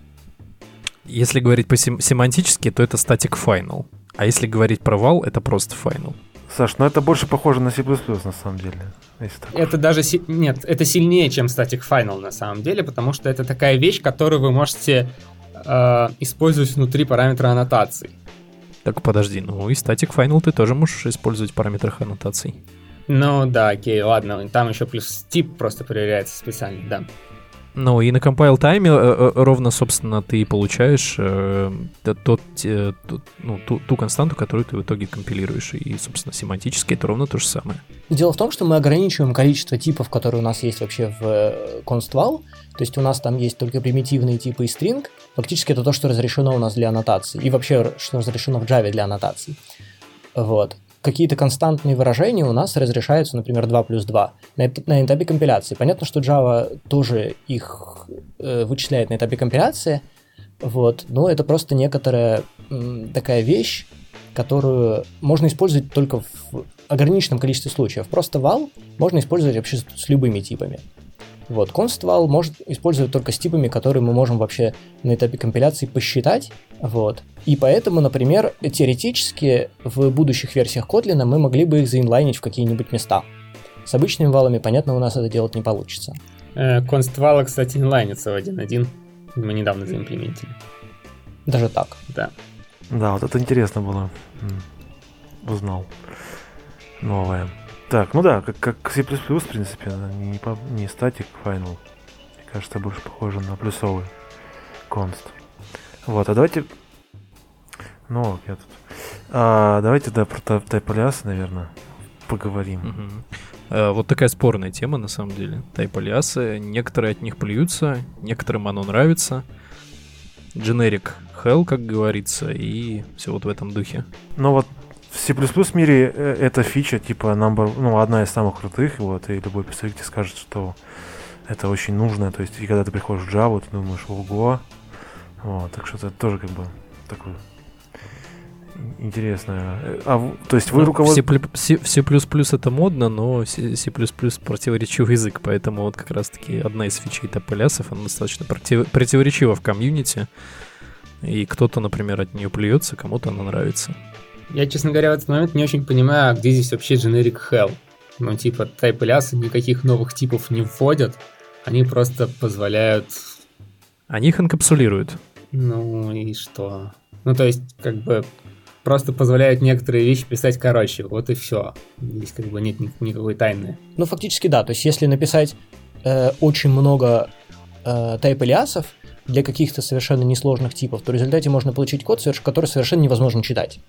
Если говорить по-семантически, то это static final. А если говорить про вал, это просто final. Саш, ну это больше похоже на C++ на самом деле. Это даже... Си... Нет, это сильнее, чем static final на самом деле, потому что это такая вещь, которую вы можете э, использовать внутри параметра аннотаций. Так, подожди, ну и static final ты тоже можешь использовать в параметрах аннотаций. Ну да, окей, ладно, там еще плюс тип просто проверяется специально, да. Ну и на compile тайме э, э, ровно, собственно, ты получаешь э, тот, э, тот, ну, ту, ту константу, которую ты в итоге компилируешь. И, собственно, семантически это ровно то же самое. Дело в том, что мы ограничиваем количество типов, которые у нас есть вообще в constval. То есть у нас там есть только примитивные типы и string. Фактически это то, что разрешено у нас для аннотации. И вообще, что разрешено в Java для аннотаций. Вот какие-то константные выражения у нас разрешаются, например, 2 плюс 2 на, на этапе компиляции. Понятно, что Java тоже их э, вычисляет на этапе компиляции, вот, но это просто некоторая м, такая вещь, которую можно использовать только в ограниченном количестве случаев. Просто вал можно использовать вообще с, с любыми типами. Вот, const может использовать только с типами, которые мы можем вообще на этапе компиляции посчитать. Вот. И поэтому, например, теоретически в будущих версиях Kotlin мы могли бы их заинлайнить в какие-нибудь места. С обычными валами, понятно, у нас это делать не получится. Э, const вала, кстати, инлайнится в 1.1. Мы недавно заимплементили. Даже так? Да. Да, вот это интересно было. Узнал. Новое. Так, ну да, как, как C++, в принципе, не, не static final. Кажется, больше похоже на плюсовый конст. Вот, а давайте... Ну, я тут... А, давайте, да, про тайп-алиасы, наверное, поговорим. Угу. Вот такая спорная тема, на самом деле. Тайп-алиасы. Некоторые от них плюются, некоторым оно нравится. Generic hell, как говорится, и все вот в этом духе. Ну вот в C++ мире э, эта фича, типа, number, ну, одна из самых крутых, вот, и любой представитель скажет, что это очень нужно, то есть, и когда ты приходишь в Java, ты думаешь, ого, вот, так что это тоже как бы такой интересно. А, то есть вы ну, руководствуете... C++, C++ это модно, но C++ противоречивый язык, поэтому вот как раз-таки одна из фичей тополясов, она достаточно против... противоречива в комьюнити, и кто-то, например, от нее плюется, кому-то она нравится. Я, честно говоря, в этот момент не очень понимаю, где здесь вообще generic hell. Ну, типа, тайп-лясы никаких новых типов не вводят, они просто позволяют... Они их инкапсулируют. Ну и что? Ну, то есть, как бы, просто позволяют некоторые вещи писать короче, вот и все. Здесь как бы нет никакой тайны. Ну, фактически да, то есть если написать э, очень много э, тайп-алиасов для каких-то совершенно несложных типов, то в результате можно получить код, который совершенно невозможно читать.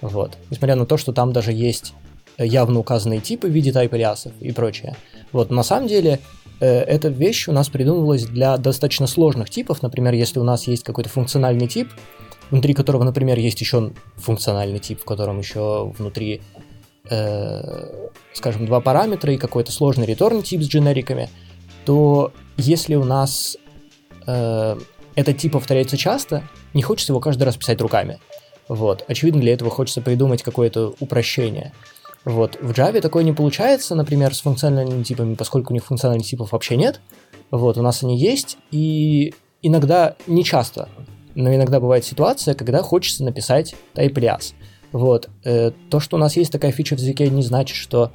Вот. Несмотря на то, что там даже есть явно указанные типы в виде тайп-алиасов и прочее. Вот, на самом деле, э, эта вещь у нас придумывалась для достаточно сложных типов. Например, если у нас есть какой-то функциональный тип, внутри которого, например, есть еще функциональный тип, в котором еще внутри, э, скажем, два параметра и какой-то сложный return тип с дженериками, то если у нас э, этот тип повторяется часто, не хочется его каждый раз писать руками. Вот. Очевидно, для этого хочется придумать какое-то упрощение. Вот. В Java такое не получается, например, с функциональными типами, поскольку у них функциональных типов вообще нет. Вот, у нас они есть, и иногда, не часто, но иногда бывает ситуация, когда хочется написать type-alias. Вот. Э, то, что у нас есть такая фича в языке, не значит, что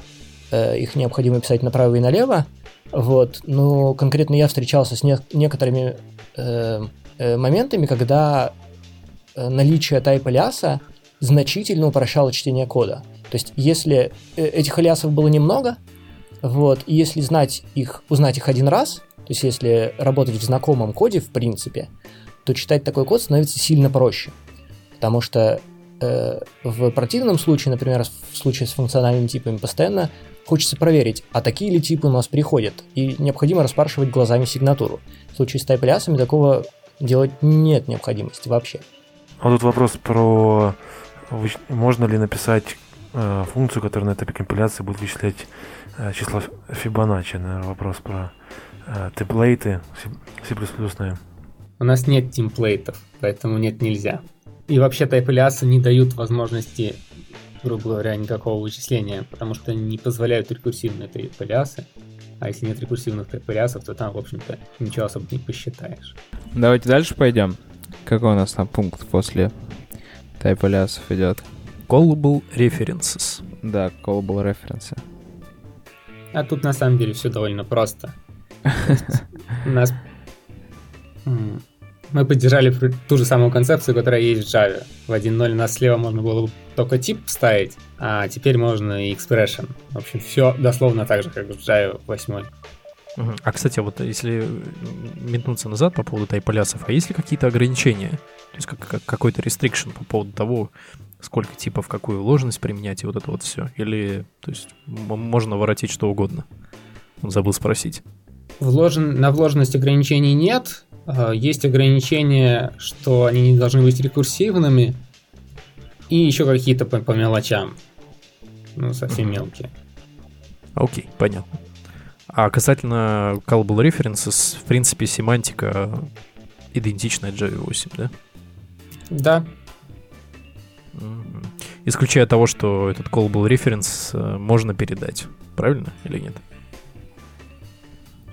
э, их необходимо писать направо и налево. Вот. Но конкретно я встречался с не- некоторыми э, э, моментами, когда э, наличие type-alias значительно упрощало чтение кода. То есть, если э, этих алиасов было немного, вот, и если знать их, узнать их один раз, то есть если работать в знакомом коде, в принципе, то читать такой код становится сильно проще. Потому что э, в противном случае, например, в случае с функциональными типами, постоянно хочется проверить, а такие ли типы у нас приходят, и необходимо распаршивать глазами сигнатуру. В случае с тайп такого делать нет необходимости вообще. А тут вопрос про можно ли написать э, функцию, которая на этапе компиляции будет вычислять э, число Фибоначчи, наверное, вопрос про э, темплейты C++. У нас нет темплейтов, поэтому нет нельзя. И вообще тайп-алиасы не дают возможности, грубо говоря, никакого вычисления, потому что не позволяют рекурсивные тайп-алиасы. А если нет рекурсивных тайп-алиасов, то там, в общем-то, ничего особо не посчитаешь. Давайте дальше пойдем. Какой у нас там пункт после тайп-алиасов идет? Callable references. Да, callable references. А тут на самом деле все довольно просто. У нас мы поддержали ту же самую концепцию, которая есть в Java. В 1.0 у нас слева можно было только тип вставить, а теперь можно и expression. В общем, все дословно так же, как в Java 8. А, кстати, вот если метнуться назад по поводу тайполясов, а есть ли какие-то ограничения? То есть как, как, какой-то restriction по поводу того, сколько типов, какую вложенность применять и вот это вот все? Или, то есть, можно воротить что угодно? Он забыл спросить. Вложен, на вложенность ограничений нет, Э, есть ограничения, что они не должны быть рекурсивными, и еще какие-то по, по мелочам. Ну, совсем мелкие. Окей, okay, понятно. А касательно callable references, в принципе, семантика идентичная Java 8, да? Да. Исключая того, что этот callable reference э, можно передать, правильно или нет?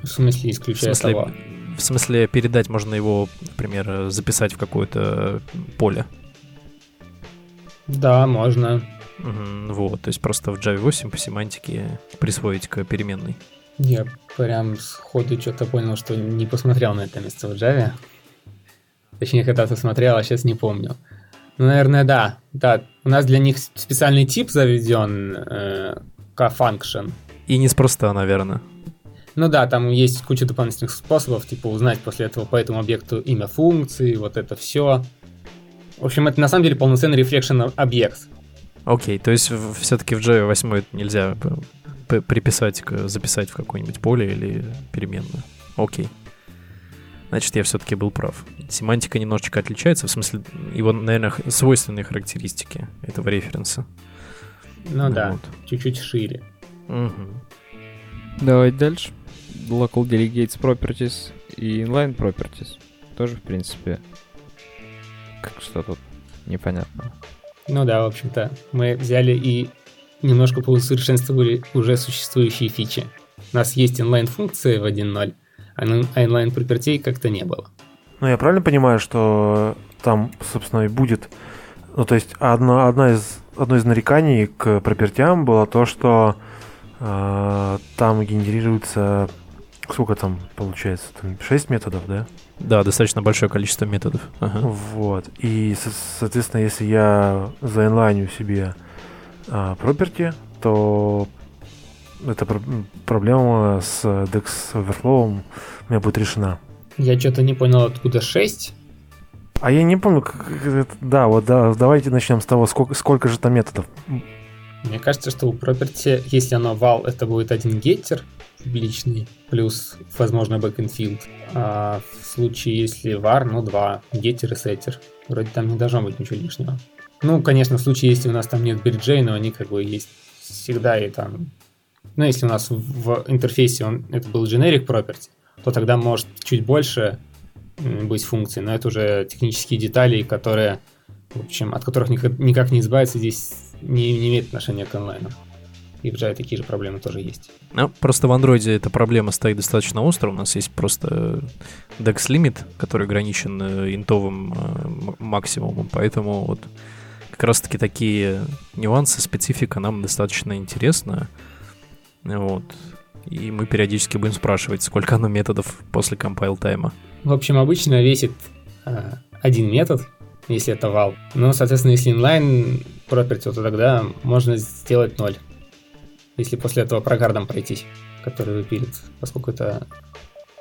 В смысле, исключая в смысле, того? В смысле, передать можно его, например, записать в какое-то поле. Да, можно. Угу, вот, то есть просто в Java 8 по семантике присвоить к переменной. Я прям сходу что-то понял, что не посмотрел на это место в Java. Точнее, когда-то смотрел, а сейчас не помню. Ну, наверное, да. Да, у нас для них специальный тип заведен, э, к function. И неспроста, наверное. Ну да, там есть куча дополнительных способов, типа узнать после этого по этому объекту имя функции, вот это все. В общем, это на самом деле полноценный reflection объект. Окей, то есть все-таки в Java 8 это нельзя приписать, записать в какое-нибудь поле или переменную. Окей. Значит, я все-таки был прав. Семантика немножечко отличается, в смысле, его, наверное, свойственные характеристики этого референса. Ну, ну да, вот. чуть-чуть шире. Угу. Давайте дальше. Local Delegates Properties и Inline Properties. Тоже, в принципе, как что тут непонятно. Ну да, в общем-то, мы взяли и немножко поусовершенствовали уже существующие фичи. У нас есть инлайн-функции в 1.0, а inline пропертей как-то не было. Ну, я правильно понимаю, что там, собственно, и будет... Ну, то есть одна, одна из, одно из нареканий к пропертям было то, что э, там генерируется... Сколько там получается? Там 6 методов, да? Да, достаточно большое количество методов. Ага. Вот. И, соответственно, если я заинлайню себе а, property, то эта проблема с DEX Overflow у меня будет решена. Я что-то не понял, откуда 6? А я не помню, как, да, вот да, давайте начнем с того, сколько, сколько же там методов. Мне кажется, что у property, если оно val, это будет один геттер публичный, плюс, возможно, backend. А в случае, если var, ну, два, getter и setter. Вроде там не должно быть ничего лишнего. Ну, конечно, в случае, если у нас там нет бриджей, но они как бы есть всегда и там... Ну, если у нас в интерфейсе он, это был generic property, то тогда может чуть больше быть функций, но это уже технические детали, которые, в общем, от которых никак, никак не избавиться здесь не, не имеет отношения к онлайну. И в Java такие же проблемы тоже есть. Ну, просто в Android эта проблема стоит достаточно остро. У нас есть просто DEX Limit, который ограничен э, интовым э, максимумом, поэтому вот как раз-таки такие нюансы, специфика нам достаточно интересна. Вот. И мы периодически будем спрашивать, сколько оно методов после compile тайма. В общем, обычно весит э, один метод, если это вал. Но, соответственно, если inline property, то тогда можно сделать ноль. Если после этого прогардом пройтись, который выпилит. Поскольку это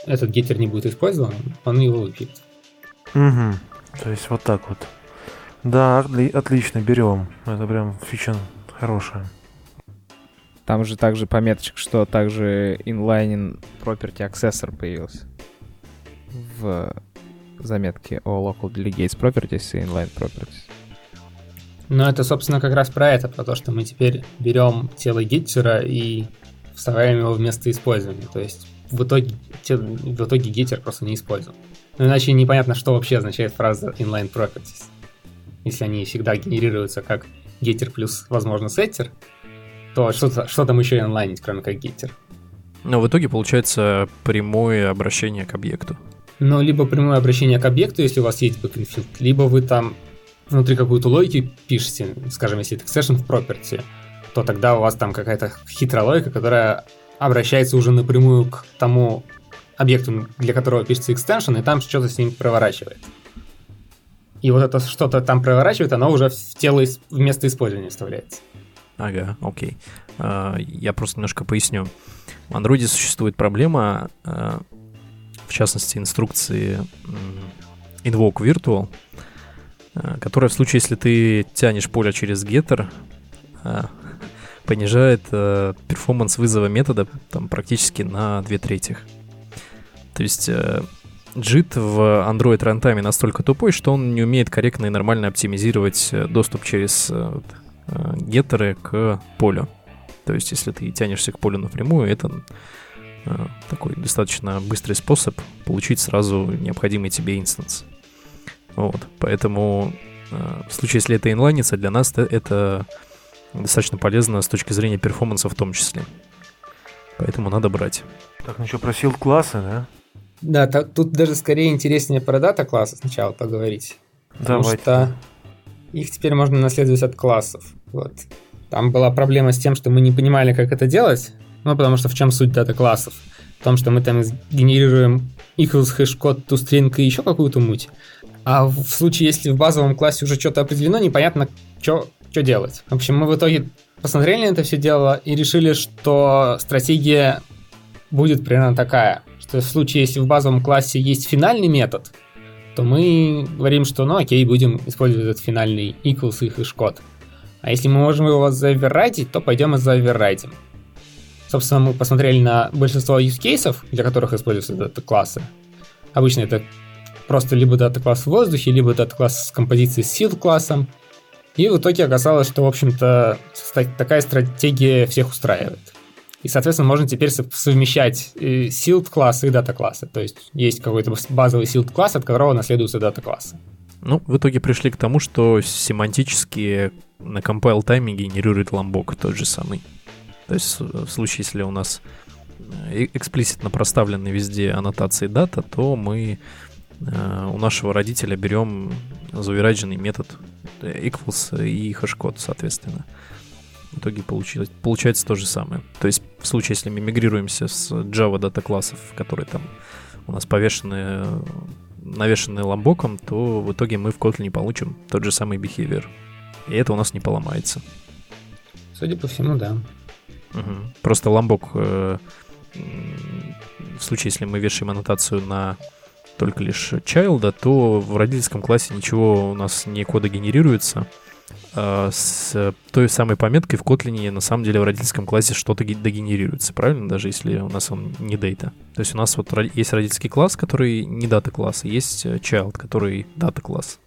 этот геттер не будет использован, он его выпилит. Угу. То есть вот так вот. Да, отлично, берем. Это прям фича хорошая. Там же также пометочка, что также inlining property accessor появился в заметке о local delegates properties и inline properties. Ну, это, собственно, как раз про это, про то, что мы теперь берем тело геттера и вставляем его вместо использования. То есть в итоге, в итоге геттер просто не использован. Ну, иначе непонятно, что вообще означает фраза inline properties если они всегда генерируются как getter плюс, возможно, setter, то что, что там еще инлайнить, кроме как getter? Но в итоге получается прямое обращение к объекту. Ну, либо прямое обращение к объекту, если у вас есть backend либо вы там внутри какую-то логику пишете, скажем, если это exception в property, то тогда у вас там какая-то хитрая логика, которая обращается уже напрямую к тому объекту, для которого пишется extension, и там что-то с ним проворачивает. И вот это что-то там проворачивает, оно уже в тело вместо использования вставляется. Ага, окей. А, я просто немножко поясню. В Android существует проблема, а, в частности, инструкции invoke virtual, а, которая в случае, если ты тянешь поле через getter, понижает перформанс вызова метода там, практически на две трети. То есть JIT в Android Runtime настолько тупой, что он не умеет корректно и нормально оптимизировать э, доступ через э, э, геттеры к полю. То есть, если ты тянешься к полю напрямую, это такой достаточно быстрый способ получить сразу необходимый тебе инстанс. Вот, поэтому в случае, если это инлайнится, для нас это достаточно полезно с точки зрения перформанса в том числе. Поэтому надо брать. Так, ну что, просил классы, да? Да, тут даже скорее интереснее про дата классы сначала поговорить. Давайте. Потому что их теперь можно наследовать от классов. Вот. Там была проблема с тем, что мы не понимали, как это делать. Ну, потому что в чем суть дата классов? В том, что мы там генерируем equals хэш-код toString и еще какую-то муть. А в случае, если в базовом классе уже что-то определено, непонятно, что делать. В общем, мы в итоге посмотрели на это все дело и решили, что стратегия будет примерно такая, в случае, если в базовом классе есть финальный метод, то мы говорим, что ну окей, будем использовать этот финальный equals их и код. А если мы можем его заоверрайтить, то пойдем и заоверрайтим. Собственно, мы посмотрели на большинство use кейсов, для которых используются дата-классы. Обычно это просто либо дата-класс в воздухе, либо дата-класс с композицией с sealed классом. И в итоге оказалось, что, в общем-то, такая стратегия всех устраивает. И, соответственно, можно теперь совмещать sealed э, классы и дата классы. То есть есть какой-то базовый sealed класс, от которого наследуются дата классы. Ну, в итоге пришли к тому, что семантически на compile тайме генерирует ламбок тот же самый. То есть в случае, если у нас э, эксплиситно проставлены везде аннотации дата, то мы э, у нашего родителя берем заверадженный метод equals и хэшкод, соответственно. В итоге получилось, получается то же самое. То есть в случае, если мы мигрируемся с Java дата классов, которые там у нас повешены, навешенные ламбоком, то в итоге мы в Kotlin получим тот же самый behavior. И это у нас не поломается. Судя по всему, да. Угу. Просто ламбок э, в случае, если мы вешаем аннотацию на только лишь child, то в родительском классе ничего у нас не кода генерируется. А с той самой пометкой в Kotlin на самом деле в родительском классе что-то дегенерируется, правильно? Даже если у нас он не data. То есть у нас вот есть родительский класс, который не дата класс, есть э, child, который дата класс.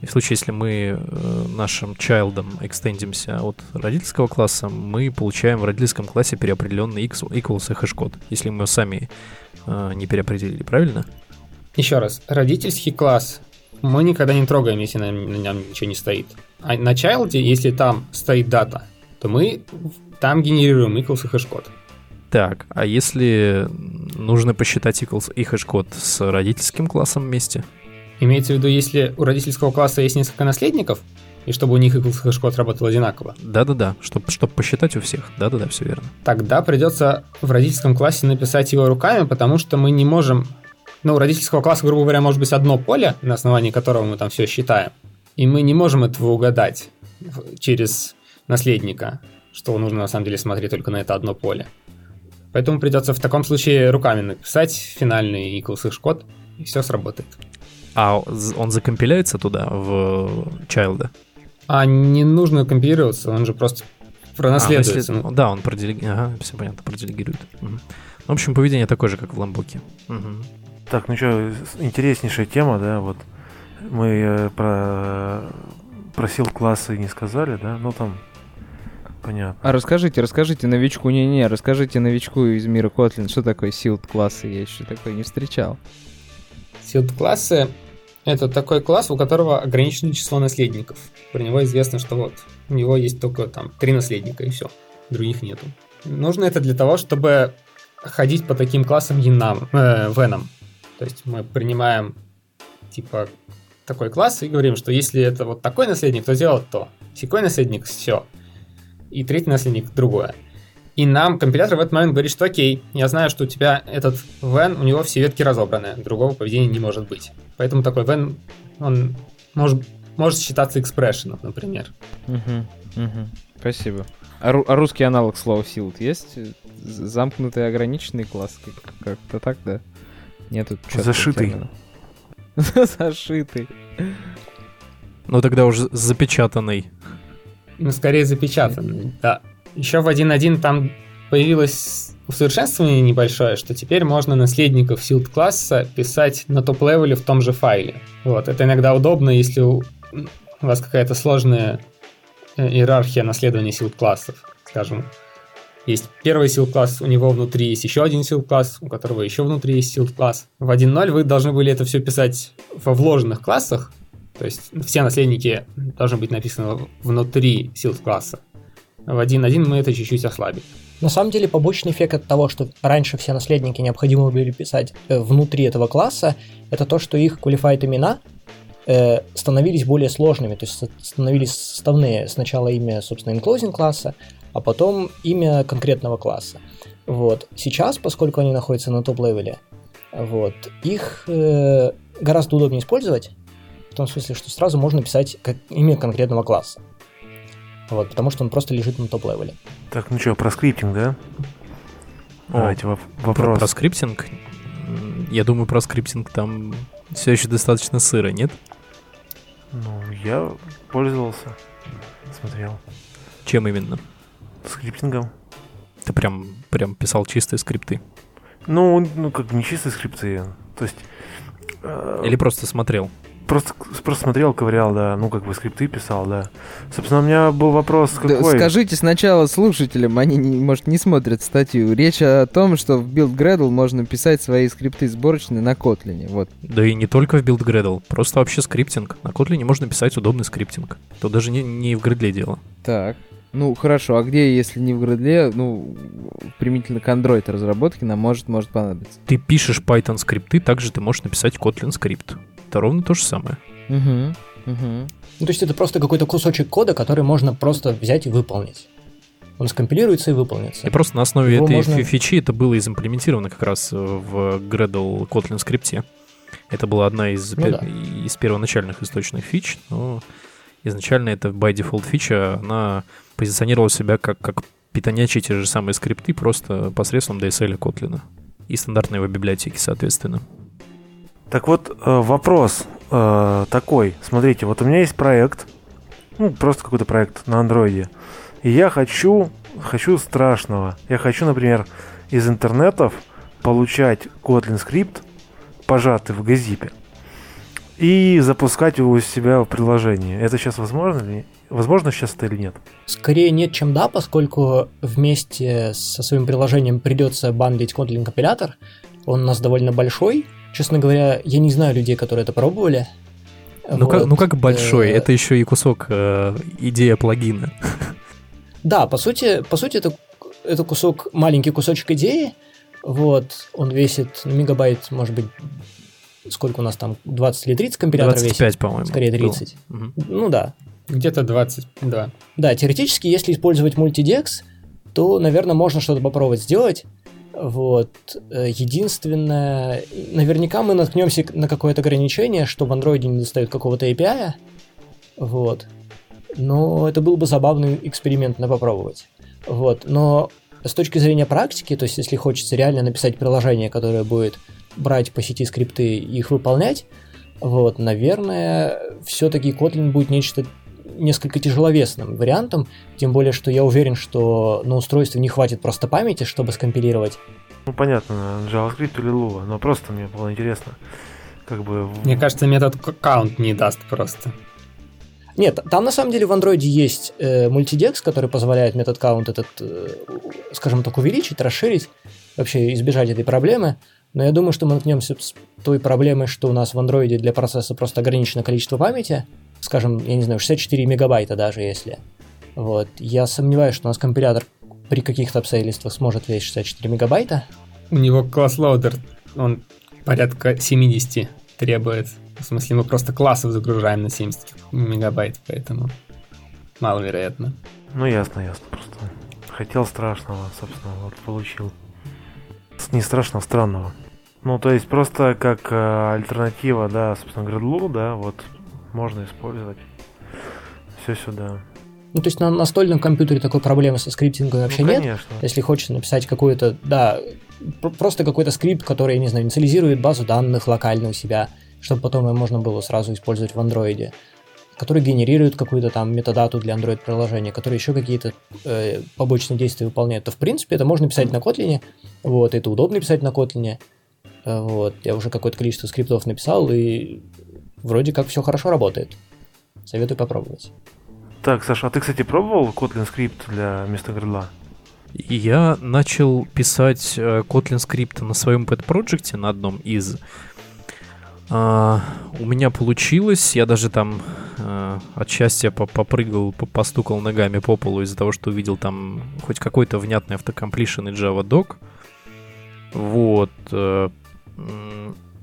И в случае, если мы э, нашим чайлдом экстендимся от родительского класса, мы получаем в родительском классе переопределенный equals и hashCode, если мы сами э, не переопределили, правильно? Еще раз, родительский класс мы никогда не трогаем, если на, на нем ничего не стоит. А на child, если там стоит data, то мы там генерируем equals и hashCode. Так, а если нужно посчитать equals и hashCode с родительским классом вместе? Имеется в виду, если у родительского класса есть несколько наследников, и чтобы у них equals и хэш-код работал одинаково. Да-да-да, чтобы чтоб посчитать у всех. Да-да-да, все верно. Тогда придется в родительском классе написать его руками, потому что мы не можем... Ну, родительского класса, грубо говоря, может быть одно поле, на основании которого мы там все считаем. И мы не можем этого угадать через наследника, что нужно на самом деле смотреть только на это одно поле. Поэтому придется в таком случае руками написать финальный equals код, и все сработает. А он закомпиляется туда, в Child? А не нужно компилироваться, он же просто пронаследуется. А, если... Да, он проделегирует. Ага, все понятно, проделегирует. Угу. В общем, поведение такое же, как в Ламбоке. Угу. Так, ну что, интереснейшая тема, да, вот мы э, про, про сил классы не сказали, да? Ну там понятно. А расскажите, расскажите новичку, не-не, расскажите новичку из мира Kotlin, что такое силд классы, я еще такое не встречал. Силд классы это такой класс, у которого ограниченное число наследников. Про него известно, что вот у него есть только там три наследника и все, других нету. Нужно это для того, чтобы ходить по таким классам янам, э, веном. То есть мы принимаем типа такой класс и говорим, что если это вот такой наследник, то сделать то. Секой наследник, все. И третий наследник другое. И нам компилятор в этот момент говорит, что окей, я знаю, что у тебя этот when, у него все ветки разобраны, другого поведения не может быть. Поэтому такой when, он может, может считаться expression, например. Угу, угу. Спасибо. А, а русский аналог слова sealed есть? Замкнутый ограниченный класс? Как-то так, да? Нету Зашитый. Зашитый. Ну тогда уже запечатанный. Ну, скорее запечатанный, да. Еще в 1.1 там появилось усовершенствование небольшое, что теперь можно наследников sealed класса писать на топ-левеле в том же файле. Вот, это иногда удобно, если у вас какая-то сложная э, иерархия наследования sealed классов, скажем. Есть первый sealed класс, у него внутри есть еще один sealed класс, у которого еще внутри есть sealed класс. В 1.0 вы должны были это все писать во вложенных классах, то есть все наследники должны быть написаны внутри sealed класса. В 1.1 мы это чуть-чуть ослабили. На самом деле побочный эффект от того, что раньше все наследники необходимо были писать э, внутри этого класса, это то, что их qualified имена э, становились более сложными, то есть становились составные. Сначала имя, собственно, enclosing класса, а потом имя конкретного класса. Вот. Сейчас, поскольку они находятся на топ-левеле, вот, их э, гораздо удобнее использовать, в том смысле, что сразу можно писать как имя конкретного класса. Вот, потому что он просто лежит на top level е. Так, ну что, про scripting, да? Давайте воп- Про, вопрос. про scripting? М, Я думаю, про scripting там все еще достаточно сыро, нет? Ну, я пользовался, смотрел. Чем именно? Scripting ом. Ты прям, прям писал чистые скрипты? Ну, ну как не чистые скрипты. То есть... э, Или просто смотрел? Просто, просто смотрел, ковырял, да. Ну, как бы скрипты писал, да. Собственно, у меня был вопрос Да какой. Скажите сначала слушателям, они, не- может, не смотрят статью. Речь о том, что в Build Gradle можно писать свои скрипты сборочные на Kotlin. Вот. Да и не только в Build Gradle, просто вообще scripting. На Kotlin можно писать удобный scripting. То даже не, не в Gradle дело. Так. Ну, хорошо, а где, если не в Gradle, ну, применительно к Android разработке нам может, может понадобиться? Ты пишешь Python скрипты, также ты можешь написать Kotlin скрипт. Это ровно то же самое. Угу, угу. Ну, то есть это просто какой-то кусочек кода, который можно просто взять и выполнить. Он скомпилируется и выполнится. И просто на основе Его этой можно- фи- фичи это было изимплементировано как раз э, в Gradle Kotlin скрипте. Это была одна из, Ну пе- да. из первоначальных источных фич, но изначально это by default фича, она позиционировала себя как, как питонячие те же самые скрипты, просто посредством DSL Kotlin. И стандартной его библиотеки, соответственно. Так вот, э, вопрос э, такой. Смотрите, вот у меня есть проект, ну, просто какой-то проект на андроиде. И я хочу, хочу страшного. Я хочу, например, из интернетов получать Kotlin скрипт, пожатый в газипе, и запускать его у себя в приложении. Это сейчас возможно ли? Возможно сейчас это или нет? Скорее нет, чем да, поскольку вместе со своим приложением придется бандлить Kotlin компилятор. Он у нас довольно большой. Честно говоря, я не знаю людей, которые это пробовали. Ну, как, Вот. ну как большой, Э, это еще и кусок э, идея плагина. Да, по сути, по сути это, это кусок, маленький кусочек идеи. Вот, он весит ну, мегабайт, может быть, сколько у нас там, 20 или 30 компилятор 25, весит? по-моему. Скорее было. 30. Мгм. Ну да. Где-то 22. Да, теоретически, если использовать мультидекс, то, наверное, можно что-то попробовать сделать. Вот. Э, Единственное, наверняка мы наткнемся на какое-то ограничение, что в андроиде не достает какого-то API. Вот. Но это был бы забавный эксперимент на попробовать. Вот. Но с точки зрения практики, то есть если хочется реально написать приложение, которое будет брать по сети скрипты и их выполнять, вот, наверное, все-таки Kotlin будет нечто несколько тяжеловесным вариантом, тем более, что я уверен, что на устройстве не хватит просто памяти, чтобы скомпилировать. Ну, понятно, JavaScript или Lua, но просто мне было интересно, как бы... Мне кажется, метод count не даст просто. Нет, там на самом деле в андроиде есть э, мультидекс, который позволяет метод count этот, э, скажем так, увеличить, расширить, вообще избежать этой проблемы. Но я думаю, что мы наткнемся с той проблемой, что у нас в андроиде для процесса просто ограничено количество памяти, скажем, я не знаю, 64 мегабайта даже если. Вот. Я сомневаюсь, что у нас компилятор при каких-то обстоятельствах сможет весить 64 мегабайта. У него class loader, он порядка 70 требует. В смысле, мы просто классов загружаем на 70 мегабайт, поэтому маловероятно. Ну, ясно, ясно, просто хотел страшного, собственно, вот получил. Не страшного, странного. Ну, то есть просто как э, альтернатива, да, собственно, Gradle у, да, вот можно использовать. Все сюда. Ну, то есть на настольном компьютере такой проблемы со скриптингом вообще ну, нет. конечно. Если хочется написать какой-то, да, пр- просто какой-то скрипт, который, я не знаю, инициализирует базу данных локально у себя, чтобы потом ее можно было сразу использовать в андроиде, который генерирует какую-то там метадату для Android-приложения, который еще какие-то э, побочные действия выполняет, то в принципе это можно писать на Kotlin, вот, это удобно писать на Kotlin, Э, вот, я уже какое-то количество скриптов написал, и вроде как все хорошо работает. Советую попробовать. Так, Саша, а ты, кстати, пробовал Kotlin скрипт для вместо Градла? И Я начал писать э, Kotlin скрипт на своем pet проекте на одном из. А, у меня получилось, я даже там э, от счастья по- попрыгал, по- постукал ногами по полу из-за того, что увидел там хоть какой-то внятный автокомплишн и Java Doc. Вот. э,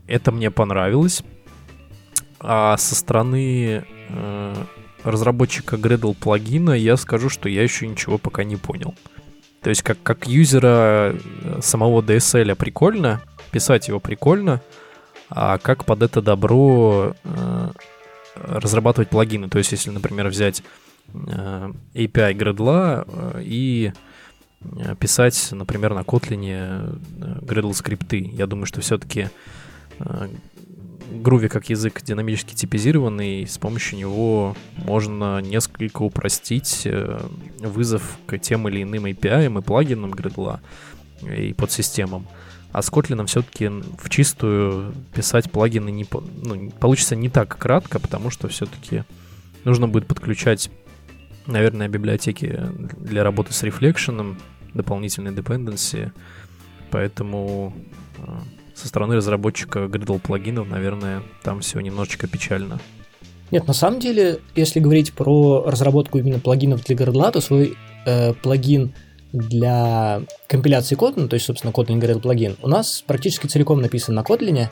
это мне понравилось. А со стороны э, разработчика Gradle плагина я скажу, что я еще ничего пока не понял. То есть как, как юзера э, самого DSL прикольно, писать его прикольно, а как под это добро э, разрабатывать плагины. То есть если, например, взять э, API Gradle э, и э, писать, например, на Kotlin Gradle скрипты. Я думаю, что все-таки Groovy как язык динамически типизированный, с помощью него можно несколько упростить вызов к тем или иным API и плагинам Gradle и подсистемам. А с Kotlin все-таки в чистую писать плагины не, ну, получится не так кратко, потому что все-таки нужно будет подключать, наверное, библиотеки для работы с рефлекшеном, дополнительные dependency. Поэтому а, со стороны разработчика Gradle плагинов, наверное, там все немножечко печально. Нет, на самом деле, если говорить про разработку именно плагинов для Gradle, то свой э, плагин для компиляции Kotlin, то есть, собственно, Kotlin Gradle плагин, у нас практически целиком написан на Kotlin,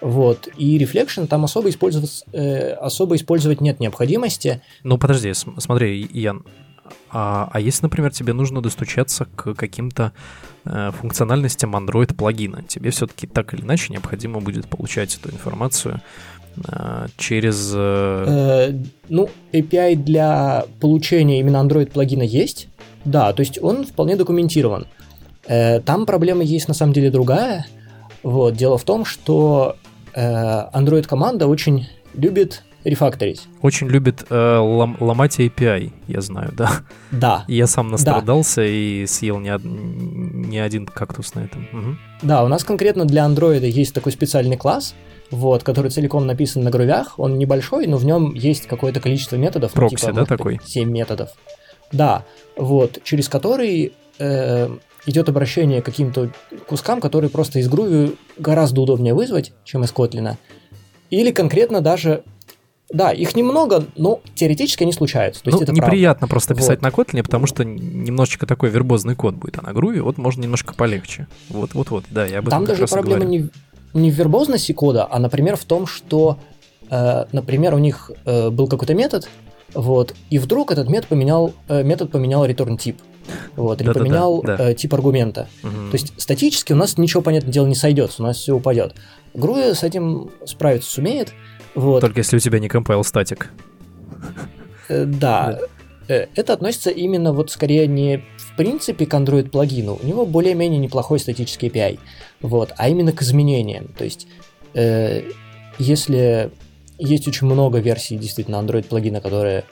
вот, и Reflection там особо использовать, э, особо использовать нет необходимости. Ну, подожди, смотри, Ян, а, а если, например, тебе нужно достучаться к каким-то э, функциональностям Android плагина, тебе все-таки так или иначе необходимо будет получать эту информацию э, через... Э... Э, ну, API для получения именно Android плагина есть, да, то есть он вполне документирован. Э, там проблема есть на самом деле другая. Вот, дело в том, что э, Android команда очень любит рефакторить. Очень любит э, лом, ломать API, я знаю, да. Да. Я сам настрадался да. и съел не, од... не один кактус на этом. Угу. Да, у нас конкретно для Android есть такой специальный класс, вот, который целиком написан на грувях. Он небольшой, но в нем есть какое-то количество методов. Прокси, ну, типа, да, такой? 7 методов. Да, вот, через который э, идет обращение к каким-то кускам, которые просто из Groovy гораздо удобнее вызвать, чем из Kotlin. Или конкретно даже да, их немного, но теоретически они случаются. То есть ну, это неприятно правда. просто писать вот. на Kotlin, потому что немножечко такой вербозный код будет, а на Groovy вот можно немножко полегче. Вот, вот, вот, да, я об этом Там даже проблема не, не в вербозности кода, а, например, в том, что, э, например, у них э, был какой-то метод, вот, и вдруг этот метод поменял, э, метод поменял return тип. Вот, или да, поменял да, да. Э, тип аргумента. Угу. То есть статически у нас ничего, понятное дело, не сойдет, у нас все упадет. Груя с этим справиться сумеет. Вот. Только если у тебя не compile статик. Э, да. Э, это относится именно вот скорее не в принципе к Android плагину. У него более-менее неплохой статический API. Вот, а именно к изменениям. То есть, э, если есть очень много версий действительно Android плагина, которые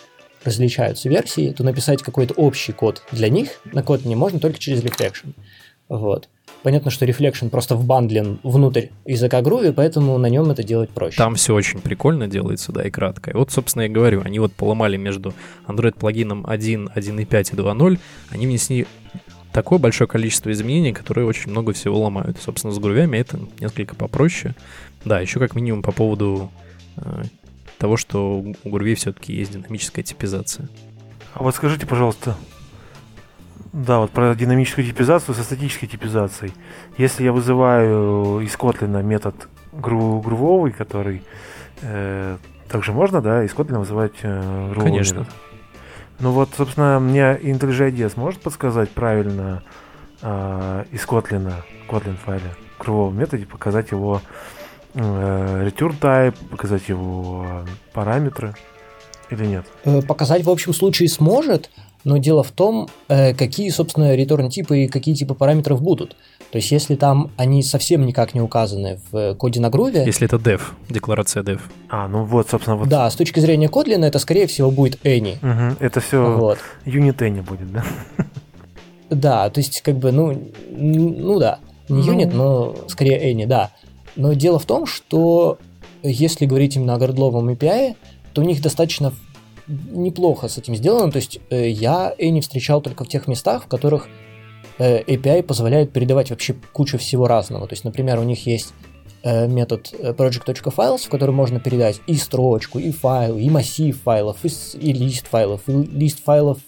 различаются версии, то написать какой-то общий код для них на код не можно только через Reflection. Вот. Понятно, что Reflection просто вбандлен внутрь языка Groovy, поэтому на нем это делать проще. Там все очень прикольно делается, да, и кратко. И вот, собственно, я говорю, они вот поломали между Android-плагином 1, 1.5 и 2.0, они внесли такое большое количество изменений, которые очень много всего ломают. Собственно, с грувями это несколько попроще. Да, еще как минимум по поводу того, что у грувей все-таки есть динамическая типизация. А вот скажите, пожалуйста, да, вот про динамическую типизацию со статической типизацией. Если я вызываю из Kotlin метод гру грувовый, который э, также можно, да, из Kotlin вызывать э, грувовый Конечно. метод. Ну вот, собственно, мне IntelliJ IDEA сможет подсказать правильно э, из Kotlin, Kotlin файле, в грувовом методе показать его э, return type, показать его параметры или нет? Э, показать в общем случае сможет, но дело в том, э, какие, собственно, return типы и какие типы параметров будут. То есть, если там они совсем никак не указаны в коде на груве... Если это dev, декларация dev. А, ну вот, собственно, вот... Да, с точки зрения Kotlin это, скорее всего, будет any. Угу, это все вот. unit any будет, да? Да, то есть, как бы, ну, ну да, не ну... unit, но скорее any, да. Но дело в том, что если говорить именно о гордловом API, то у них достаточно неплохо с этим сделано. То есть э, я Any встречал только в тех местах, в которых э, API позволяет передавать вообще кучу всего разного. То есть, например, у них есть э, метод project.files, в который можно передать и строчку, и файл, и массив файлов, и, и лист файлов, и лист файлов,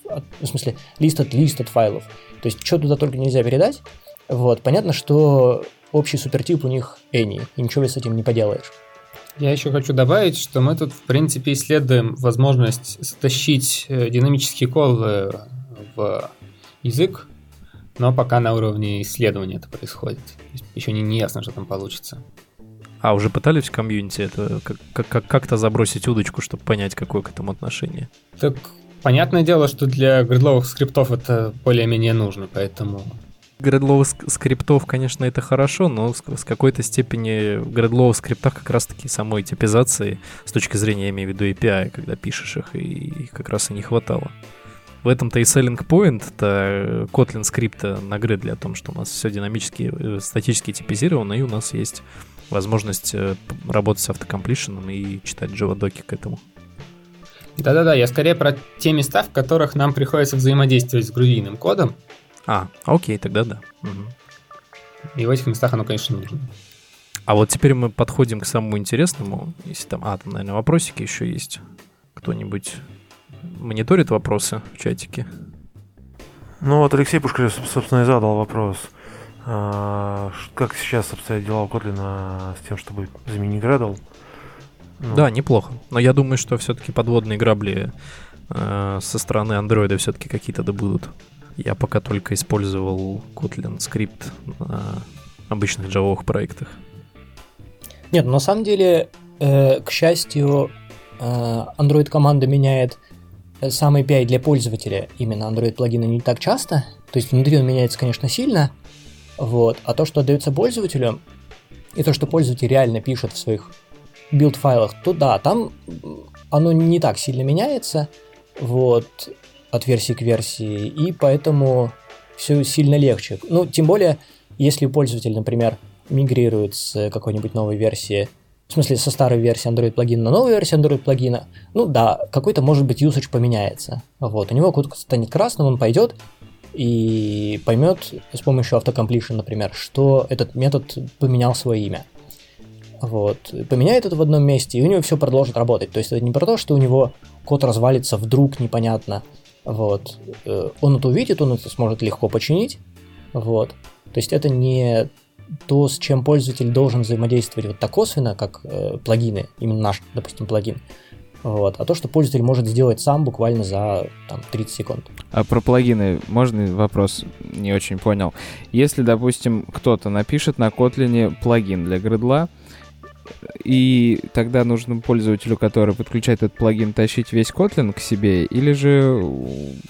в смысле, лист от лист от файлов. То есть, что туда только нельзя передать. Вот, понятно, что общий супертип у них Any, и ничего с этим не поделаешь. Я еще хочу добавить, что мы тут, в принципе, исследуем возможность затащить э, динамические колы в язык, но пока на уровне исследования это происходит. Еще не, не ясно, что там получится. А, уже пытались в комьюнити это как- как- как-то забросить удочку, чтобы понять, какое к этому отношение? Так Понятное дело, что для гридловых скриптов это более-менее нужно, поэтому... Гридловых скриптов, конечно, это хорошо, но с какой-то степени в гридловых скриптах как раз-таки самой типизации, с точки зрения, я имею в виду API, когда пишешь их, и как раз и не хватало. В этом-то и selling point, это Kotlin скрипта на гридле о том, что у нас все динамически, э, статически типизировано, и у нас есть возможность э, работать с автокомплишеном и читать Java-доки к этому. Да-да-да, я скорее про те места, в которых нам приходится взаимодействовать с грузийным кодом. А, окей, тогда да. Угу. И в этих местах оно, конечно, нужно. А вот теперь мы подходим к самому интересному. Если там, а, там, наверное, вопросики еще есть. Кто-нибудь мониторит вопросы в чатике? Ну вот Алексей Пушкарев, собственно, и задал вопрос. А, как сейчас обстоят дела у Котлина с тем, чтобы заменить Gradle? Ну. Да, неплохо. Но я думаю, что все-таки подводные грабли э, со стороны андроида все-таки какие-то да будут. Я пока только использовал Kotlin скрипт на обычных джавовых проектах. Нет, на самом деле, э, к счастью, э, Android команда меняет сам API для пользователя, именно Android плагина не так часто. То есть внутри он меняется, конечно, сильно. Вот. А то, что отдается пользователю, и то, что пользователь реально пишет в своих билд-файлах, то да, там оно не так сильно меняется, вот, от версии к версии, и поэтому все сильно легче. Ну, тем более, если пользователь, например, мигрирует с какой-нибудь новой версии, в смысле, со старой версии Android плагина на новую версию Android плагина, ну да, какой-то, может быть, usage поменяется. Вот, у него код станет красным, он пойдет и поймет с помощью автокомплишн, например, что этот метод поменял свое имя. Вот. Поменяет это в одном месте, и у него все продолжит работать. То есть это не про то, что у него код развалится вдруг непонятно. Вот. Э, он это увидит, он это сможет легко починить. Вот. То есть это не то, с чем пользователь должен взаимодействовать вот так косвенно, как э, плагины, именно наш, допустим, плагин. Вот. А то, что пользователь может сделать сам буквально за там, 30 секунд. А про плагины можно вопрос? Не очень понял. Если, допустим, кто-то напишет на Kotlin плагин для гридла, и тогда нужно пользователю, который подключает этот плагин, тащить весь Kotlin к себе, или же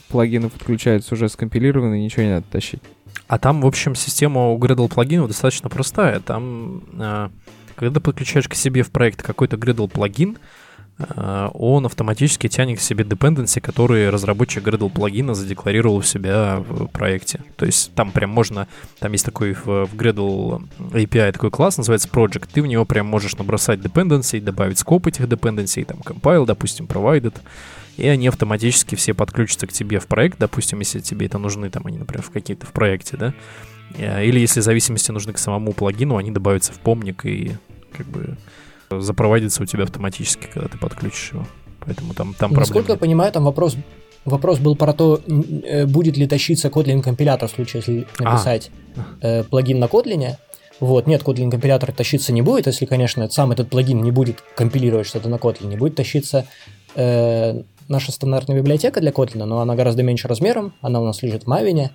плагины подключаются уже скомпилированные, ничего не надо тащить? А там, в общем, система у Gradle плагинов достаточно простая. Там, а, когда подключаешь к себе в проект какой-то Gradle плагин, он автоматически тянет к себе dependency, которые разработчик Gradle плагина задекларировал у себя в проекте. То есть там прям можно, там есть такой в, в Gradle API такой класс, называется Project, ты в него прям можешь набросать dependency, добавить скоп этих dependency, там compile, допустим, provided, и они автоматически все подключатся к тебе в проект, допустим, если тебе это нужны, там они, например, в какие-то в проекте, да, э, или если зависимости нужны к самому плагину, они добавятся в помник и как бы запроводится у тебя автоматически, когда ты подключишь его. Поэтому там, там Насколько я понимаю, там вопрос, вопрос был про то, э, будет ли тащиться Kotlin компилятор в случае, если а. написать а. э, плагин на Kotlin. Вот, нет, Kotlin компилятор тащиться не будет, если, конечно, сам этот плагин не будет компилировать что-то на Kotlin, не будет тащиться э, наша стандартная библиотека для Kotlin, но она гораздо меньше размером, она у нас лежит в Maven,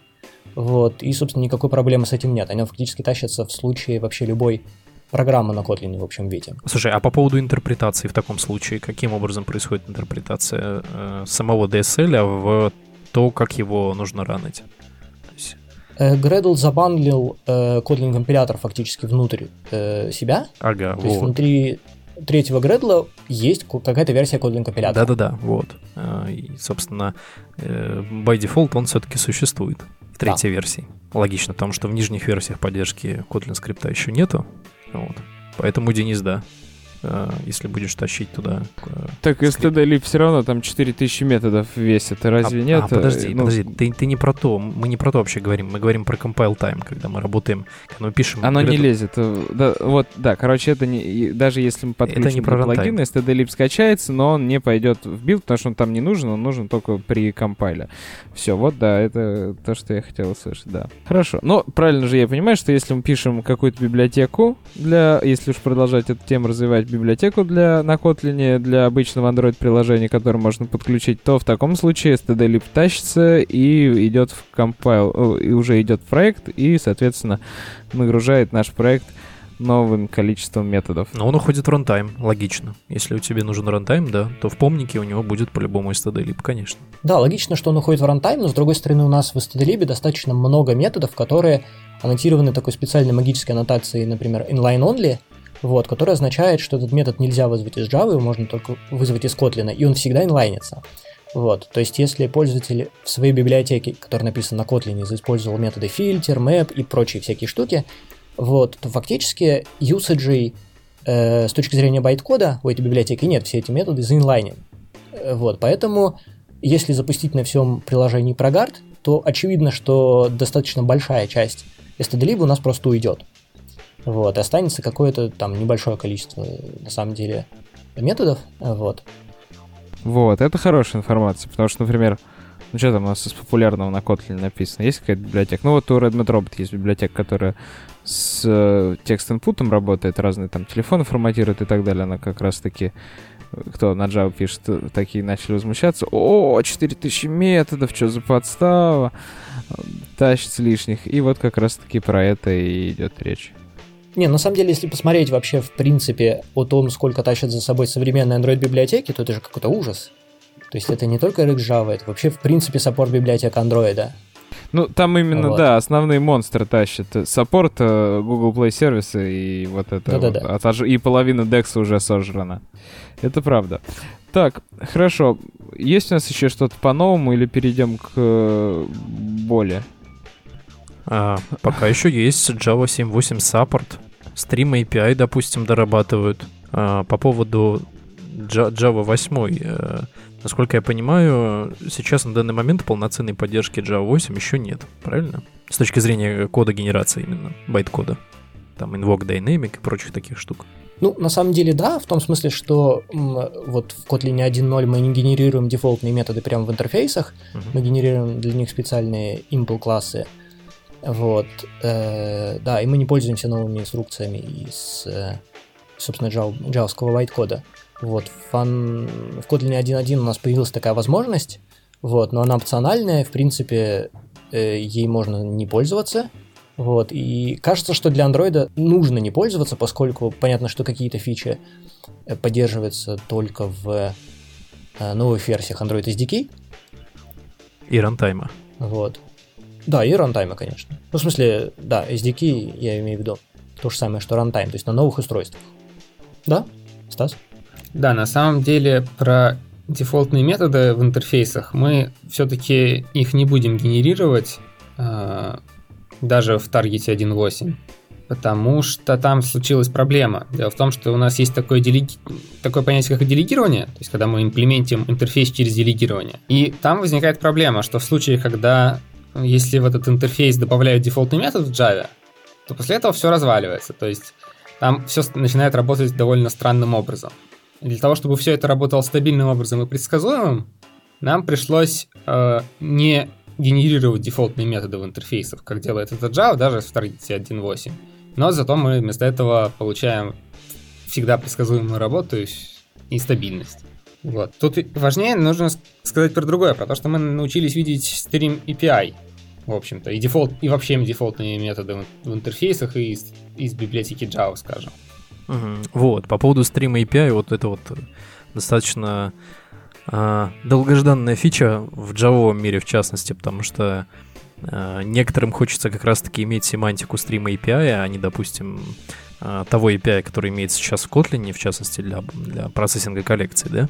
вот, и, собственно, никакой проблемы с этим нет. Она фактически тащится в случае вообще любой программа на Kotlin в общем виде. Слушай, а по поводу интерпретации в таком случае, каким образом происходит интерпретация э, самого DSL в то, как его нужно ранить? Э, Gradle забанлил э, Kotlin компилятор фактически внутрь э, себя. Ага, То вот. есть внутри третьего Gradle есть какая-то версия Kotlin компилятора. Да-да-да, вот. Э, и, собственно, э, by default он все-таки существует в третьей да. версии. Логично, потому что в нижних версиях поддержки Kotlin скрипта еще нету. Вот. Поэтому, Денис, да, если будешь тащить туда. Э, так std lib все равно там 4000 методов весит, разве а, нет? А, подожди, ну, подожди, ты, ты не про то, мы не про то вообще говорим, мы говорим про compile time, когда мы работаем, когда мы пишем... Оно не лезет, да, вот, да, короче, это не, даже если мы подключим это не про плагин, std lib скачается, но он не пойдет в build, потому что он там не нужен, он нужен только при compile е. Все, вот, да, это то, что я хотел услышать, да. Хорошо, но правильно же я понимаю, что если мы пишем какую-то библиотеку для, если уж продолжать эту тему развивать, библиотеку для, на Kotlin для обычного Android-приложения, которое можно подключить, то в таком случае stdlib тащится и идет в compile, и уже идет в проект, и, соответственно, нагружает наш проект новым количеством методов. Но он уходит в runtime, логично. Если у тебя нужен runtime, да, то в помнике у него будет по-любому stdlib, конечно. Да, логично, что он уходит в рантайм, но с другой стороны у нас в stdlib достаточно много методов, которые аннотированы такой специальной магической аннотацией, например, inline only, вот, которая означает, что этот метод нельзя вызвать из Java, его можно только вызвать из Kotlin, и он всегда инлайнится. Вот, то есть если пользователь в своей библиотеке, которая написана на Kotlin, использовал методы filter, map и прочие всякие штуки, вот, то фактически юсаджей э, с точки зрения байткода у этой библиотеки нет, все эти методы заинлайнены. Э, вот, поэтому если запустить на всем приложении ProGuard, то очевидно, что достаточно большая часть std у нас просто уйдет. Вот, останется какое-то там небольшое количество, на самом деле, методов, вот. Вот, это хорошая информация, потому что, например, ну что там у нас из популярного на Kotlin написано? Есть какая-то библиотека? Ну вот у Redmond Robot есть библиотека, которая с э, текст-инпутом работает, разные там телефоны форматирует и так далее. Она как раз-таки кто на Java пишет, такие начали возмущаться. О, 4000 методов, что за подстава? Тащится лишних. И вот как раз-таки про это и идет речь. Не, на самом деле, если посмотреть вообще, в принципе, о том, сколько тащат за собой современные Android-библиотеки, то это же какой-то ужас. То есть это не только Java, это вообще, в принципе, саппорт библиотек Android. Ну, там именно, вот. да, основные монстры тащат. Саппорт, э, Google Play сервисы и вот это. Да, вот, да, да. И половина DEX уже сожрана. Это правда. Так, хорошо. Есть у нас еще что-то по-новому или перейдем к э, более? А, пока еще есть Java 7.8 Support. Stream API, допустим, дорабатывают. А, по поводу Java 8, э, насколько я понимаю, сейчас на данный момент полноценной поддержки Java 8 еще нет, правильно? С точки зрения кода генерации именно, байт-кода. Там invoke dynamic и прочих таких штук. Ну, на самом деле, да, в том смысле, что вот в Kotlin 1.0 мы не генерируем дефолтные методы прямо в интерфейсах, uh-huh. мы генерируем для них специальные impl классы вот, э, да, и мы не пользуемся новыми инструкциями из, э, собственно, Java, джавского white Вот, в, фан, в Kotlin 1.1 у нас появилась такая возможность, вот, но она опциональная, в принципе, э, ей можно не пользоваться, вот, и кажется, что для андроида нужно не пользоваться, поскольку понятно, что какие-то фичи э, поддерживаются только в э, новых версиях Android SDK. И рантайма. Вот. Да, и рантайма, конечно. Ну, в смысле, да, SDK я имею в виду. То же самое, что рантайм, то есть на новых устройствах. Да, Стас? Да, на самом деле про дефолтные методы в интерфейсах мы все-таки их не будем генерировать э, даже в таргете 1.8, потому что там случилась проблема. Дело в том, что у нас есть такое, делеги... такое понятие, как делегирование, то есть когда мы имплементим интерфейс через делегирование. И там возникает проблема, что в случае, когда если в этот интерфейс добавляют дефолтный метод в Java, то после этого все разваливается. То есть там все начинает работать довольно странным образом. И для того, чтобы все это работало стабильным образом и предсказуемым, нам пришлось э, не генерировать дефолтные методы в интерфейсах, как делает это Java, даже в Target 1.8. Но зато мы вместо этого получаем всегда предсказуемую работу и стабильность. Вот. Тут важнее нужно сказать про другое, про то, что мы научились видеть Stream API, в общем-то, и дефолт, и вообще дефолтные методы в интерфейсах и из, из библиотеки Java, скажем. Угу. Вот, по поводу Stream API, вот это вот достаточно э, долгожданная фича в Java мире, в частности, потому что э, некоторым хочется как раз-таки иметь семантику Stream API, а не, допустим, э, того API, который имеется сейчас в Kotlin, в частности, для, для процессинга коллекций, да?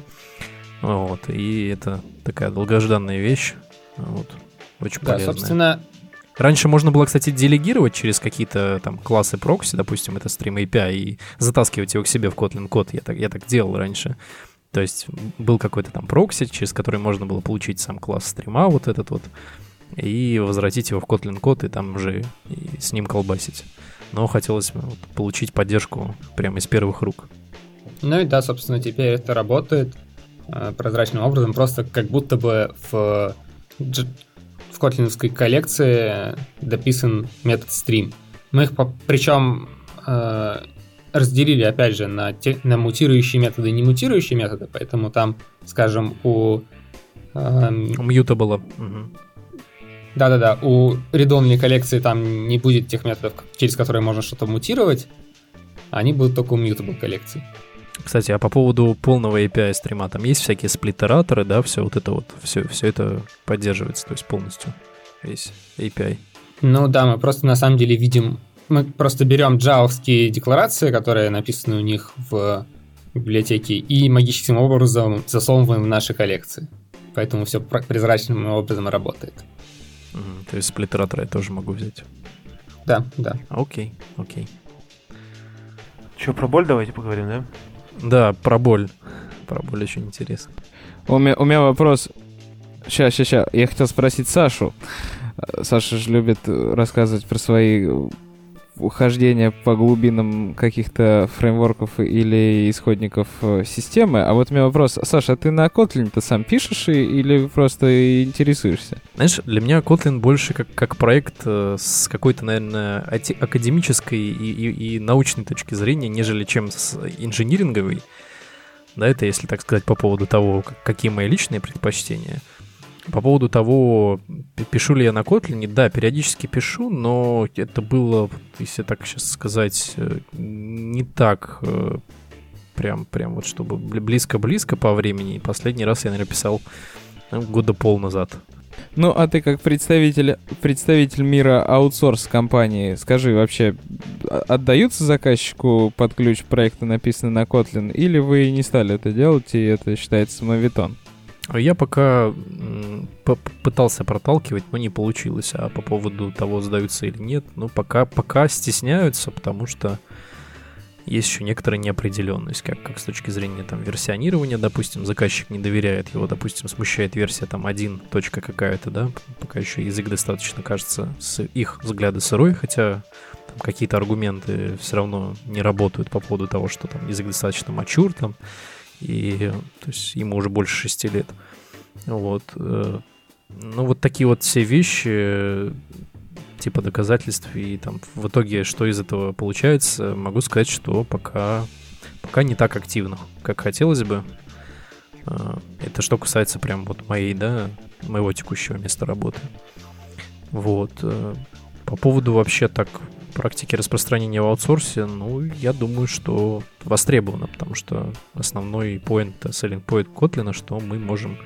Вот, и это такая долгожданная вещь. Вот. Очень да, полезная. собственно... Раньше можно было, кстати, делегировать через какие-то там классы прокси, допустим, это Stream API, и затаскивать его к себе в Kotlin код. Я так, я так делал раньше. То есть был какой-то там прокси, через который можно было получить сам класс стрима, вот этот вот, и возвратить его в Kotlin код, и там уже и с ним колбасить. Но хотелось вот, получить поддержку прямо из первых рук. Ну и да, собственно, теперь это работает э, прозрачным образом, просто как будто бы в в котлиновской коллекции дописан метод stream. Мы их причем э, разделили, опять же, на, те, на мутирующие методы и не мутирующие методы, поэтому там, скажем, у... Э, Мьюта было. Угу. Да-да-да, у редонной коллекции там не будет тех методов, через которые можно что-то мутировать, Они будут только у mutable коллекции. Кстати, а по поводу полного API стрима, там есть всякие сплиттераторы, да, все вот это вот, все, все это поддерживается, то есть полностью весь API. Ну да, мы просто на самом деле видим, мы просто берем джавовские декларации, которые написаны у них в библиотеке, и магическим образом засовываем в наши коллекции. Поэтому все прозрачным образом работает. Угу, то есть сплиттератор я тоже могу взять. Да, да. Окей, окей. Че, про боль давайте поговорим, да? Да, про боль. Про боль очень интересно. У меня, у меня вопрос. Сейчас, сейчас, сейчас. Я хотел спросить Сашу. Саша же любит рассказывать про свои ухождения по глубинам каких-то фреймворков или исходников э, системы. А вот у меня вопрос. Саша, а ты на Kotlin-то сам пишешь или просто интересуешься? Знаешь, для меня Kotlin больше как, как проект э, с какой-то, наверное, академической и, и, и научной точки зрения, нежели чем с инжиниринговой. Да, это если так сказать по поводу того, какие мои личные предпочтения. По поводу того, пишу ли я на Kotlin, да, периодически пишу, но это было, если так сейчас сказать, э, не так э, прям, прям вот чтобы близко-близко по времени. Последний раз я, наверное, писал ну, года пол назад. Ну, а ты как представитель, представитель мира аутсорс компании, скажи, вообще а, отдаются заказчику под ключ проекты, написанные на Kotlin, или вы не стали это делать, и это считается самовитон? Я пока пытался проталкивать, но не получилось. А по поводу того, сдаются или нет, ну, пока, пока стесняются, потому что есть еще некоторая неопределенность, как, как с точки зрения там версионирования, допустим, заказчик не доверяет его, допустим, смущает версия там 1 точка какая-то, да, пока еще язык достаточно, кажется, с их взгляда сырой, хотя там какие-то аргументы все равно не работают по поводу того, что там язык достаточно мачур, там, и то есть ему уже больше шести лет. Вот. Э, ну, вот такие вот все вещи, типа доказательств, и там в итоге, что из этого получается, могу сказать, что пока, пока не так активно, как хотелось бы. Э, это что касается прям вот моей, да, моего текущего места работы. Вот. Э, по поводу вообще так практики распространения в аутсорсе, ну, я думаю, что востребовано, потому что основной point, selling point Kotlin, что мы можем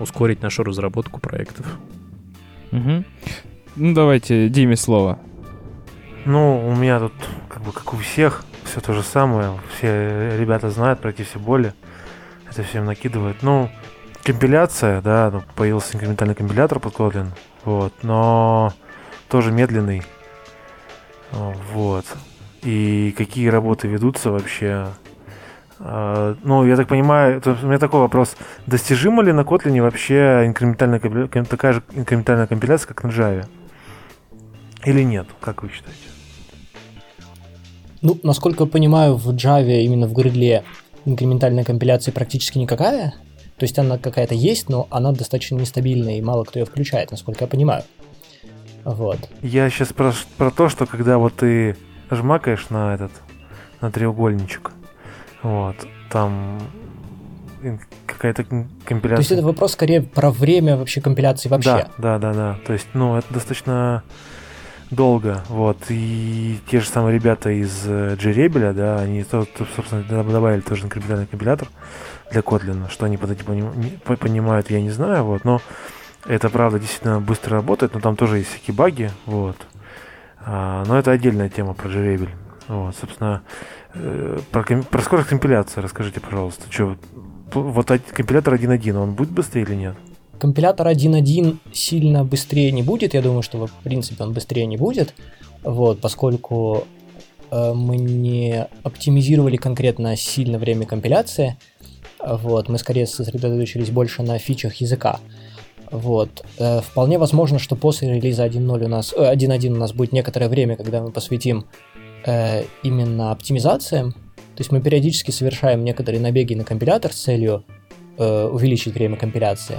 ускорить нашу разработку проектов. Угу. Ну, давайте Диме слово. Ну, у меня тут, как бы, как у всех, все то же самое. Все ребята знают про эти все боли. Это всем накидывают. Ну, компиляция, да, ну, появился инкрементальный компилятор под Kotlin, вот, но тоже медленный. Вот. И какие работы ведутся вообще? А, ну, я так понимаю, у меня такой вопрос. Достижима ли на Kotlin вообще инкрементальная, такая же инкрементальная компиляция, как на Java? Или нет? Как вы считаете? Ну, насколько я понимаю, в Java именно в гридле инкрементальная компиляция практически никакая. То есть она какая-то есть, но она достаточно нестабильная, и мало кто ее включает, насколько я понимаю. Вот. Я сейчас про, про то, что когда вот ты жмакаешь на этот, на треугольничек, вот, там какая-то компиляция. То есть это вопрос скорее про время вообще компиляции вообще. Да, да, да, да. То есть, ну, это достаточно долго, вот, и те же самые ребята из JRebel, да, они, собственно, добавили тоже инкрементальный компилятор для Kotlin, что они под этим понимают, я не знаю, вот, но это, правда, действительно быстро работает, но там тоже есть всякие баги, вот. А, но это отдельная тема про JRebel. Вот, собственно, э, про, про скорость компиляции расскажите, пожалуйста. Что, вот компилятор 1.1, он будет быстрее или нет? Компилятор 1.1 сильно быстрее не будет. Я думаю, что в принципе он быстрее не будет. Вот, поскольку э, мы не оптимизировали конкретно сильно время компиляции. Вот, мы скорее сосредоточились больше на фичах языка. Вот. Э, вполне возможно, что после релиза 1.0 у нас, э, 1.1 у нас будет некоторое время, когда мы посвятим э, именно оптимизациям. То есть мы периодически совершаем некоторые набеги на компилятор с целью э, увеличить время компиляции.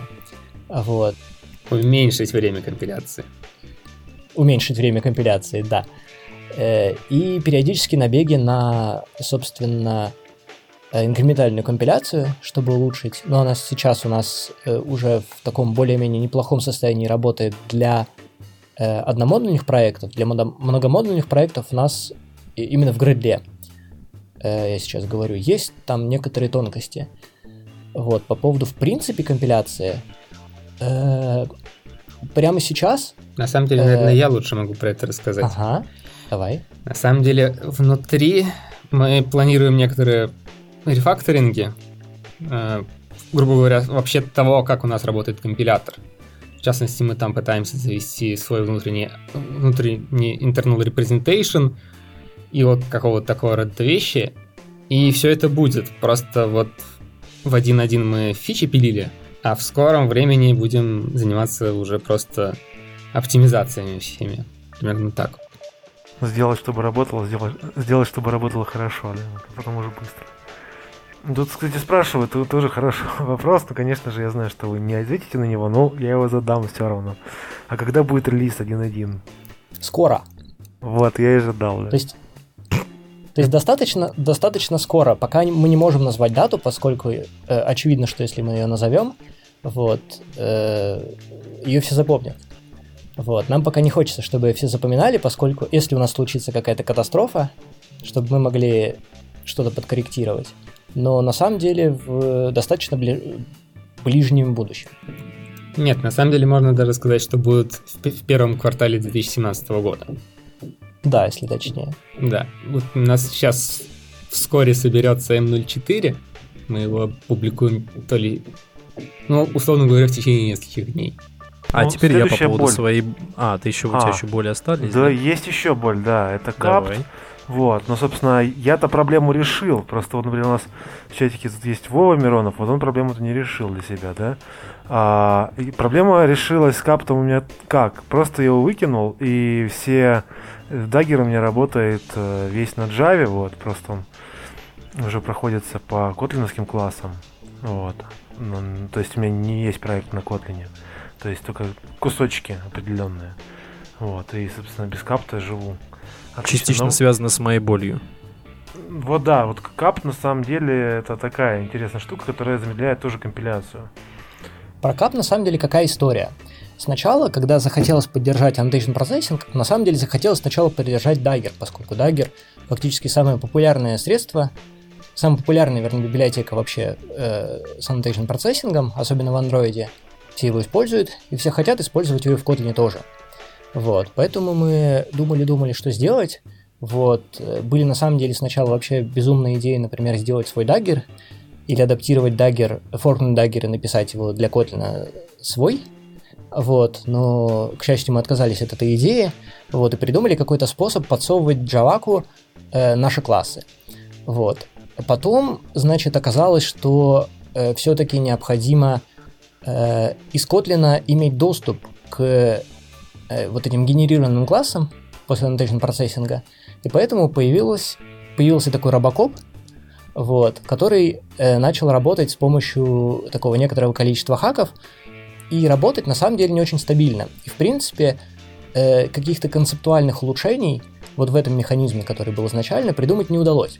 Вот. Уменьшить время компиляции. Уменьшить время компиляции, да. Э, и периодически набеги на, собственно, Э, инкрементальную компиляцию, чтобы улучшить, но она сейчас у нас э, уже в таком более-менее неплохом состоянии работает для э, одномодульных проектов, для многомодульных проектов у нас именно в гридле. э, я сейчас говорю, есть там некоторые тонкости. Вот, по поводу, в принципе, компиляции, э, прямо сейчас... На самом деле, наверное, я лучше могу про это рассказать. Ага, давай. На самом деле, внутри мы планируем некоторые рефакторинги, э, грубо говоря, вообще того, как у нас работает компилятор. В частности, мы там пытаемся завести свой внутренний, внутренний internal representation и вот какого-то такого рода вещи. И все это будет. Просто вот в 1.1 мы фичи пилили, а в скором времени будем заниматься уже просто оптимизациями всеми. Примерно так. Сделать, чтобы работало, сделать, сделать чтобы работало хорошо, да, потом уже быстро. Тут, кстати, спрашивают, тут тоже хороший вопрос, но, конечно же, я знаю, что вы не ответите на него, но я его задам все равно. А когда будет релиз 1.1? Скоро. Вот, я и ожидал, да. То есть, то есть достаточно, достаточно скоро, пока мы не можем назвать дату, поскольку э, очевидно, что если мы ее назовем, вот, э, ее все запомнят. Вот, нам пока не хочется, чтобы все запоминали, поскольку если у нас случится какая-то катастрофа, чтобы мы могли что-то подкорректировать, но на самом деле в достаточно бли... ближнем будущем. Нет, на самом деле можно даже сказать, что будет в первом квартале 2017 года. Да, если точнее. Да. Вот у нас сейчас вскоре соберется М04. Мы его публикуем то ли, ну, условно говоря, в течение нескольких дней. А Ну, теперь я по поводу боль. своей... А, ты еще, у тебя А, еще боли остались? Да, есть еще боль, да, это капт. Давай. Вот, но, собственно, я-то проблему решил. Просто вот, например, у нас в чатике тут есть Вова Миронов, вот он проблему-то не решил для себя, да. А, и проблема решилась с каптом у меня как? Просто его выкинул, и все... Даггер у меня работает э, весь на Java, вот, просто он уже проходится по котлиновским классам. Вот. Ну, то есть у меня не есть проект на Котлине. То есть только кусочки определенные. Вот. И, собственно, без капта живу. Отлично. Частично Но- связано с моей болью. вот да, вот кап на самом деле это такая интересная штука, которая замедляет тоже компиляцию. Про кап на самом деле какая история? Сначала, когда захотелось поддержать annotation processing, на самом деле захотелось сначала поддержать Dagger, поскольку Dagger фактически самое популярное средство, самая популярная, вернее, библиотека вообще э, с annotation процессингом, особенно в андроиде. Все его используют, и все хотят использовать ее в Kotlin тоже. Вот, поэтому мы думали-думали, что сделать. Вот, э, были на самом деле сначала вообще безумные идеи, например, сделать свой Dagger, или адаптировать Dagger, форкнуть Dagger и написать его для Kotlin свой. Вот, но, к счастью, мы отказались от этой идеи, вот, и придумали какой-то способ подсовывать Джаваку э, наши классы. Вот. Потом, значит, оказалось, что э, все-таки необходимо э, из Kotlin иметь доступ к вот этим генерированным классам после annotation процессинга, и поэтому появилось, появился такой робокоп, вот, который э, начал работать с помощью такого некоторого количества хаков, и работать на самом деле не очень стабильно. И в принципе э, каких-то концептуальных улучшений вот в этом механизме, который был изначально, придумать не удалось.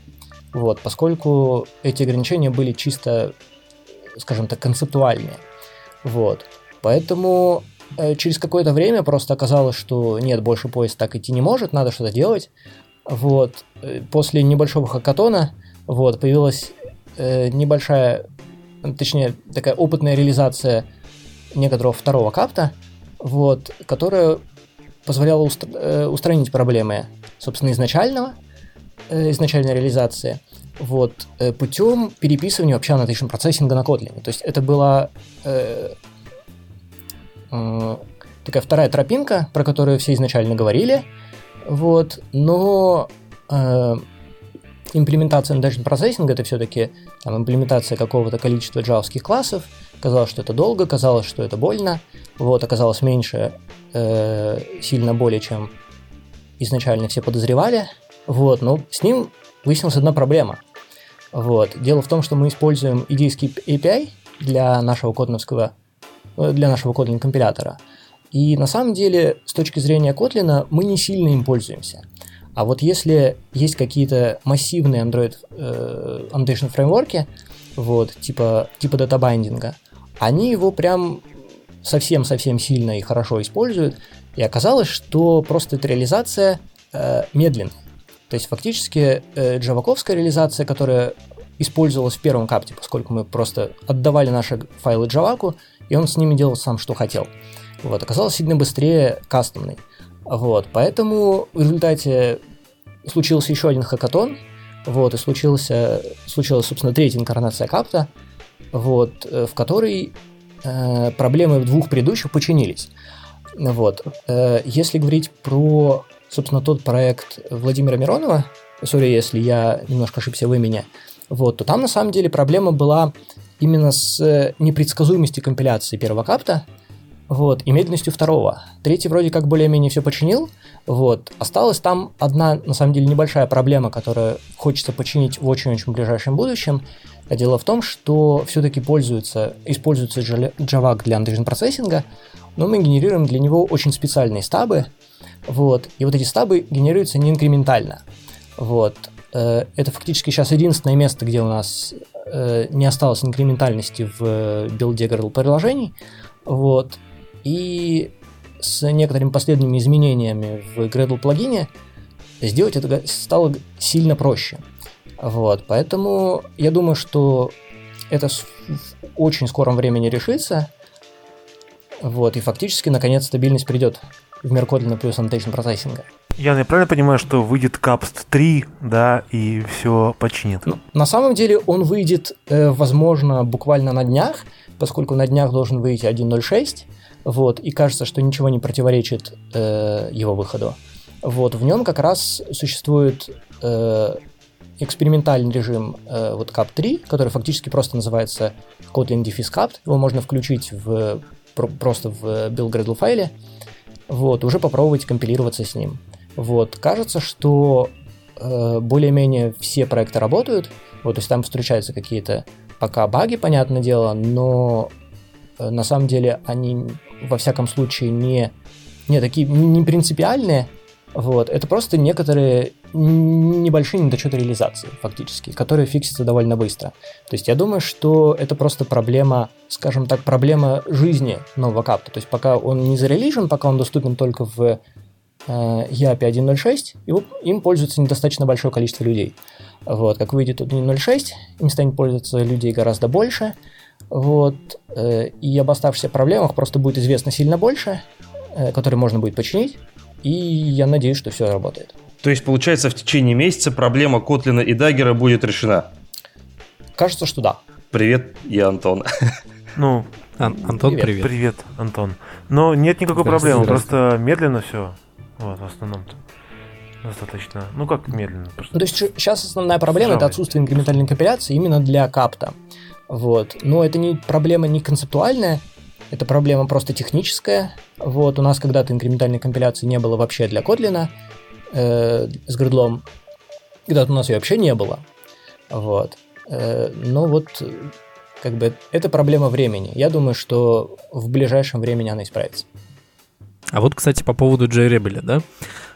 Вот, поскольку эти ограничения были чисто, скажем так, концептуальные. Вот. Поэтому э, через какое-то время просто оказалось, что нет, больше поезд так идти не может, надо что-то делать. Вот. Э, После небольшого хакатона вот, появилась э, небольшая, точнее, такая опытная реализация некоторого второго капта, вот, которая позволяла устр- э, устранить проблемы, собственно, изначального, э, изначальной реализации, вот, э, путем переписывания вообще annotation процессинга на Kotlin. То есть это была э, э, такая вторая тропинка, про которую все изначально говорили, вот, но э, имплементация annotation процессинга это все-таки там, имплементация какого-то количества джавских классов, казалось, что это долго, казалось, что это больно, вот, оказалось меньше э, сильно более, чем изначально все подозревали, вот, но с ним выяснилась одна проблема. Вот. Дело в том, что мы используем идейский API для нашего котлиновского, э, для нашего Kotlin компилятора. И на самом деле, с точки зрения Kotlin, мы не сильно им пользуемся. А вот если есть какие-то массивные Android э, annotation фреймворки, вот, типа, типа датабайндинга, они его прям совсем-совсем сильно и хорошо используют, и оказалось, что просто эта реализация э, медленная. То есть фактически э, джаваковская реализация, которая использовалась в первом капте, поскольку мы просто отдавали наши файлы джаваку, и он с ними делал сам, что хотел. Вот, оказалось сильно быстрее кастомный. Вот, поэтому в результате случился еще один хакатон, вот, и случился, случилась, собственно, третья инкарнация капта, вот, э, в которой э, проблемы двух предыдущих починились. Вот. Э, если говорить про, собственно, тот проект Владимира Миронова, сори, если я немножко ошибся в имени, вот, то там на самом деле проблема была именно с непредсказуемостью компиляции первого капта, вот, и медленностью второго. Третий вроде как более-менее все починил, вот. Осталась там одна, на самом деле, небольшая проблема, которую хочется починить в очень-очень ближайшем будущем. Дело в том, что все-таки пользуется, используется Java для Android процессинга, но мы генерируем для него очень специальные стабы, вот, и вот эти стабы генерируются не инкрементально. Вот. Э, это фактически сейчас единственное место, где у нас э, не осталось инкрементальности в билде Gradle приложений. Вот. И с некоторыми последними изменениями в Gradle плагине сделать это стало сильно проще. Вот, поэтому я думаю, что это в очень скором времени решится. Вот, и фактически, наконец, стабильность придет в мир Kotlin плюс annotation процессинга. Я правильно понимаю, что выйдет Capst 3, да, и все починит? Ну, на самом деле он выйдет, э, возможно, буквально на днях, поскольку на днях должен выйти 1.06, вот, и кажется, что ничего не противоречит э, его выходу. Вот, в нем как раз существует э, экспериментальный режим э, вот CAP3, который фактически просто называется Kotlin Defis Capt. Его можно включить в, про, просто в build Gradle файле, вот, уже попробовать компилироваться с ним. Вот, кажется, что э, более-менее все проекты работают, вот, то есть там встречаются какие-то пока баги, понятное дело, но э, на самом деле они во всяком случае не, не такие не принципиальные, вот, это просто некоторые небольшие недочеты реализации, фактически, которые фиксятся довольно быстро. То есть я думаю, что это просто проблема, скажем так, проблема жизни нового капта. То есть пока он не зарелижен, пока он доступен только в э, EAP 1.06, его, им пользуется недостаточно большое количество людей. Вот, как выйдет 1.06, им станет пользоваться людей гораздо больше, вот, э, и об оставшихся проблемах просто будет известно сильно больше, э, которые можно будет починить, и я надеюсь, что все работает. То есть, получается, в течение месяца проблема Котлина и Даггера будет решена? Кажется, что да. Привет, я Антон. Ну, Ан- Антон, привет. привет. Привет, Антон. Но нет никакой проблемы, просто медленно все. Вот, в основном достаточно. Ну как медленно? Просто... Ну, то есть сейчас основная проблема это отсутствие инкрементальной компиляции именно для капта. Вот. Но это не проблема не концептуальная, это проблема просто техническая. Вот, у нас когда-то инкрементальной компиляции не было вообще для Kotlin э, с гридлом. Когда-то у нас ее вообще не было. Вот. Э, но вот как бы это проблема времени. Я думаю, что в ближайшем времени она исправится. А вот, кстати, по поводу JRebel, да?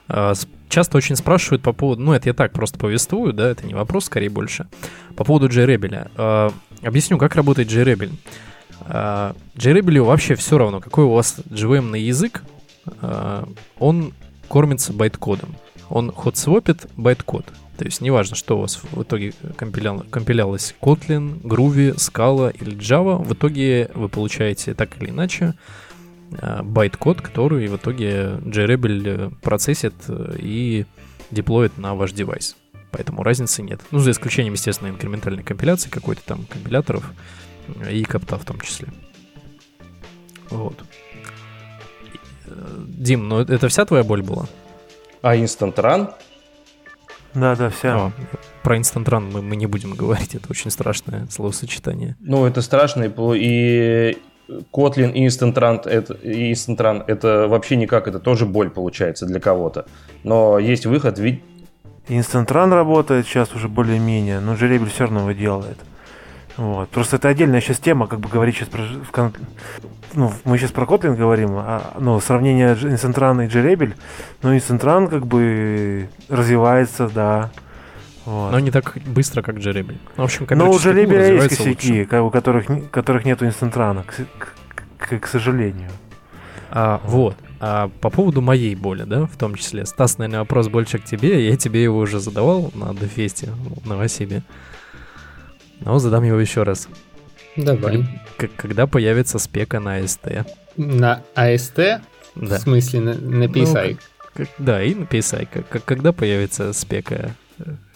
А, часто очень спрашивают по поводу, ну это я так просто повествую, да, это не вопрос, скорее больше. По поводу JRebel. А, объясню, как работает JRebel. Э, JRebel вообще все равно, какой у вас JVM язык, он кормится байткодом. Он hot swap ит байткод. То есть неважно, что у вас в итоге компилял, компилялось Kotlin, Groovy, Scala или Java, в итоге вы получаете так или иначе байт-код, который в итоге JRebel э, процессит э, и деплоит на ваш девайс. Поэтому разницы нет. Ну, за исключением, естественно, инкрементальной компиляции какой-то там компиляторов и капта в том числе. Вот. Дим, ну это вся твоя боль была? А Instant Run? Да, да, вся. О, про Instant Run мы, мы не будем говорить, это очень страшное словосочетание. Ну, это страшно, и Kotlin и Instant Run, это, и Instant Run это вообще никак, это тоже боль получается для кого-то. Но есть выход, ведь... Instant Run работает сейчас уже более-менее, но Жеребель все равно его делает. Вот. Просто это отдельная сейчас тема, как бы говорить сейчас про... Ну, мы сейчас про Kotlin говорим, а, ну, сравнение Instant Run и Jerебel, но Instant Run как бы развивается, да, вот. Но не так быстро, как Джеребель. В общем, Но у Джеребеля есть косяки, у которых, которых нет инстантрана, к, к, к, к сожалению. А, вот. А по поводу моей боли, да, в том числе. Стас, наверное, вопрос больше к тебе. Я тебе его уже задавал на Дефесте в Новосибе. Но задам его еще раз. Давай. К- когда появится спека на АСТ? На АСТ? Да. В смысле, на, на PSI? Как- да, и на PSI. Как- как- когда появится спека?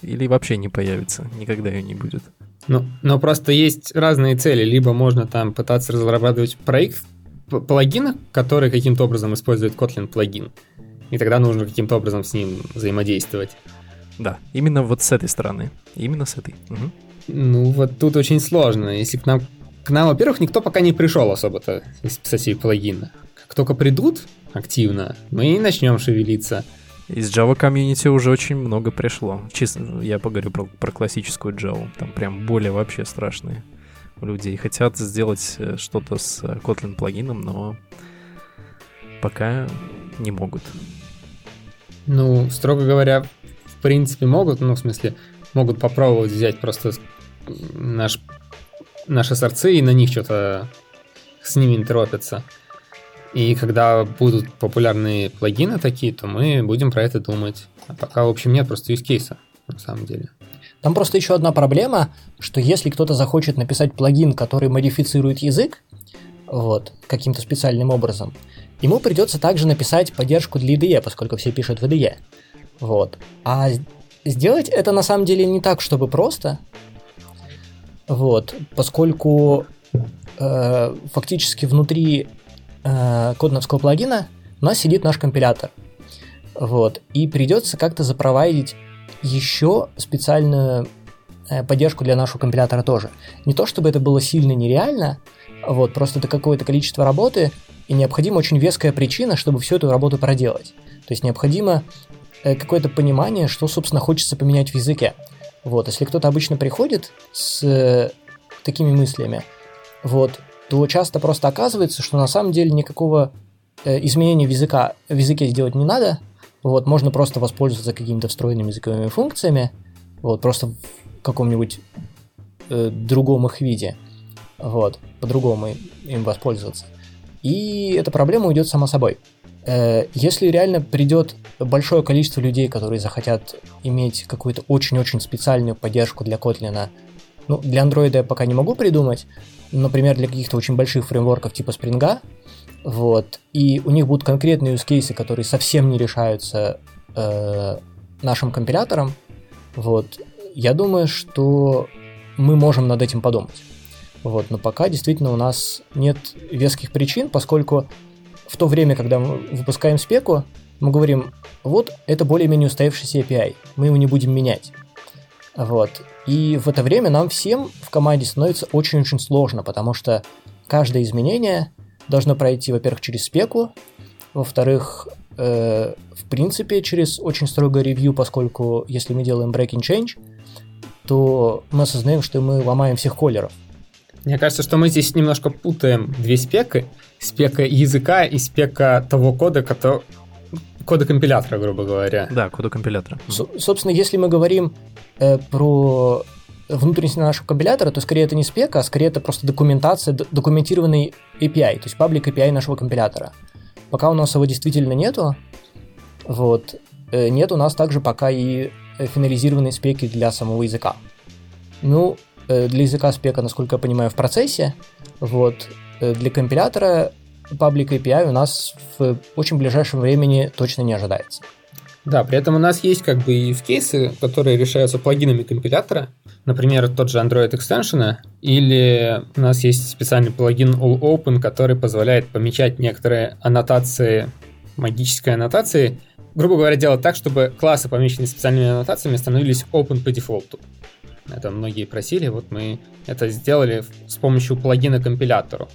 Или вообще не появится? Никогда ее не будет. Ну, но просто есть разные цели. Либо можно там пытаться разрабатывать проект плагина, который каким-то образом использует Kotlin плагин. И тогда нужно каким-то образом с ним взаимодействовать. Да, именно вот с этой стороны. Именно с этой. Мгм. Ну, вот тут очень сложно. Если к нам, к нам, во-первых, никто пока не пришел особо-то из статей плагина. Как только придут активно, мы и начнем шевелиться. Из Java комьюнити уже очень много пришло. Чисто, я поговорю про, про классическую Java. Там прям боли вообще страшные у людей. Хотят сделать э, что-то с э, Kotlin плагином, но пока не могут. Ну, строго говоря, в принципе, могут, ну, в смысле, могут попробовать взять просто наш, наши сорцы и на них что-то с ними интеропиться. И когда будут популярные плагины такие, то мы будем про это думать. А пока, в общем, нет просто юзкейса, на самом деле. Там просто еще одна проблема, что если кто-то захочет написать плагин, который модифицирует язык, вот, каким-то специальным образом, ему придется также написать поддержку для IDE, поскольку все пишут в IDE. Вот. А сделать это на самом деле не так, чтобы просто. Вот, поскольку э, фактически внутри э, кодновского плагина у нас сидит наш компилятор. Вот. И придется как-то запровайдить еще специальную э, поддержку для нашего компилятора тоже. Не то чтобы это было сильно нереально, вот, просто это какое-то количество работы, и необходима очень веская причина, чтобы всю эту работу проделать. То есть необходимо э, какое-то понимание, что, собственно, хочется поменять в языке. Вот, если кто-то обычно приходит с э, такими мыслями, вот, то часто просто оказывается, что на самом деле никакого э, изменения в, языка, в языке сделать не надо, вот, можно просто воспользоваться какими-то встроенными языковыми функциями, вот, просто в каком-нибудь э, другом их виде, вот, по-другому им воспользоваться. И эта проблема уйдет сама собой. Э, Если реально придет большое количество людей, которые захотят иметь какую-то очень-очень специальную поддержку для Kotlin, ну, для Android я пока не могу придумать, например, для каких-то очень больших фреймворков типа Spring, вот, и у них будут конкретные use cases, которые совсем не решаются э, нашим компилятором, вот, я думаю, что мы можем над этим подумать. Вот, но пока действительно у нас нет веских причин, поскольку в то время, когда мы выпускаем спеку, мы говорим, вот это более-менее устоявшийся API, мы его не будем менять. Вот. И в это время нам всем в команде становится очень-очень сложно, потому что каждое изменение должно пройти, во-первых, через спеку, во-вторых, э, в принципе, через очень строгое ревью, поскольку если мы делаем breaking change, то мы осознаем, что мы ломаем всех колеров. Мне кажется, что мы здесь немножко путаем две спеки. Спека языка и спека того кода, который... кода компилятора, грубо говоря. Да, кода компилятора. С- собственно, если мы говорим э, про внутренность нашего компилятора, то скорее это не спека, а скорее это просто документация, документированный API, то есть паблик API нашего компилятора. Пока у нас его действительно нету, вот, э, нет у нас также пока и э, финализированной спеки для самого языка. Ну, э, для языка спека, насколько я понимаю, в процессе, вот, для компилятора паблик API у нас в очень ближайшем времени точно не ожидается. Да, при этом у нас есть как бы и кейсы, которые решаются плагинами компилятора. Например, тот же Android Extension. Или у нас есть специальный плагин All Open, который позволяет помечать некоторые аннотации, магической аннотации. Грубо говоря, делать так, чтобы классы, помеченные специальными аннотациями, становились open по дефолту. Это многие просили, вот мы это сделали с помощью плагина компилятору.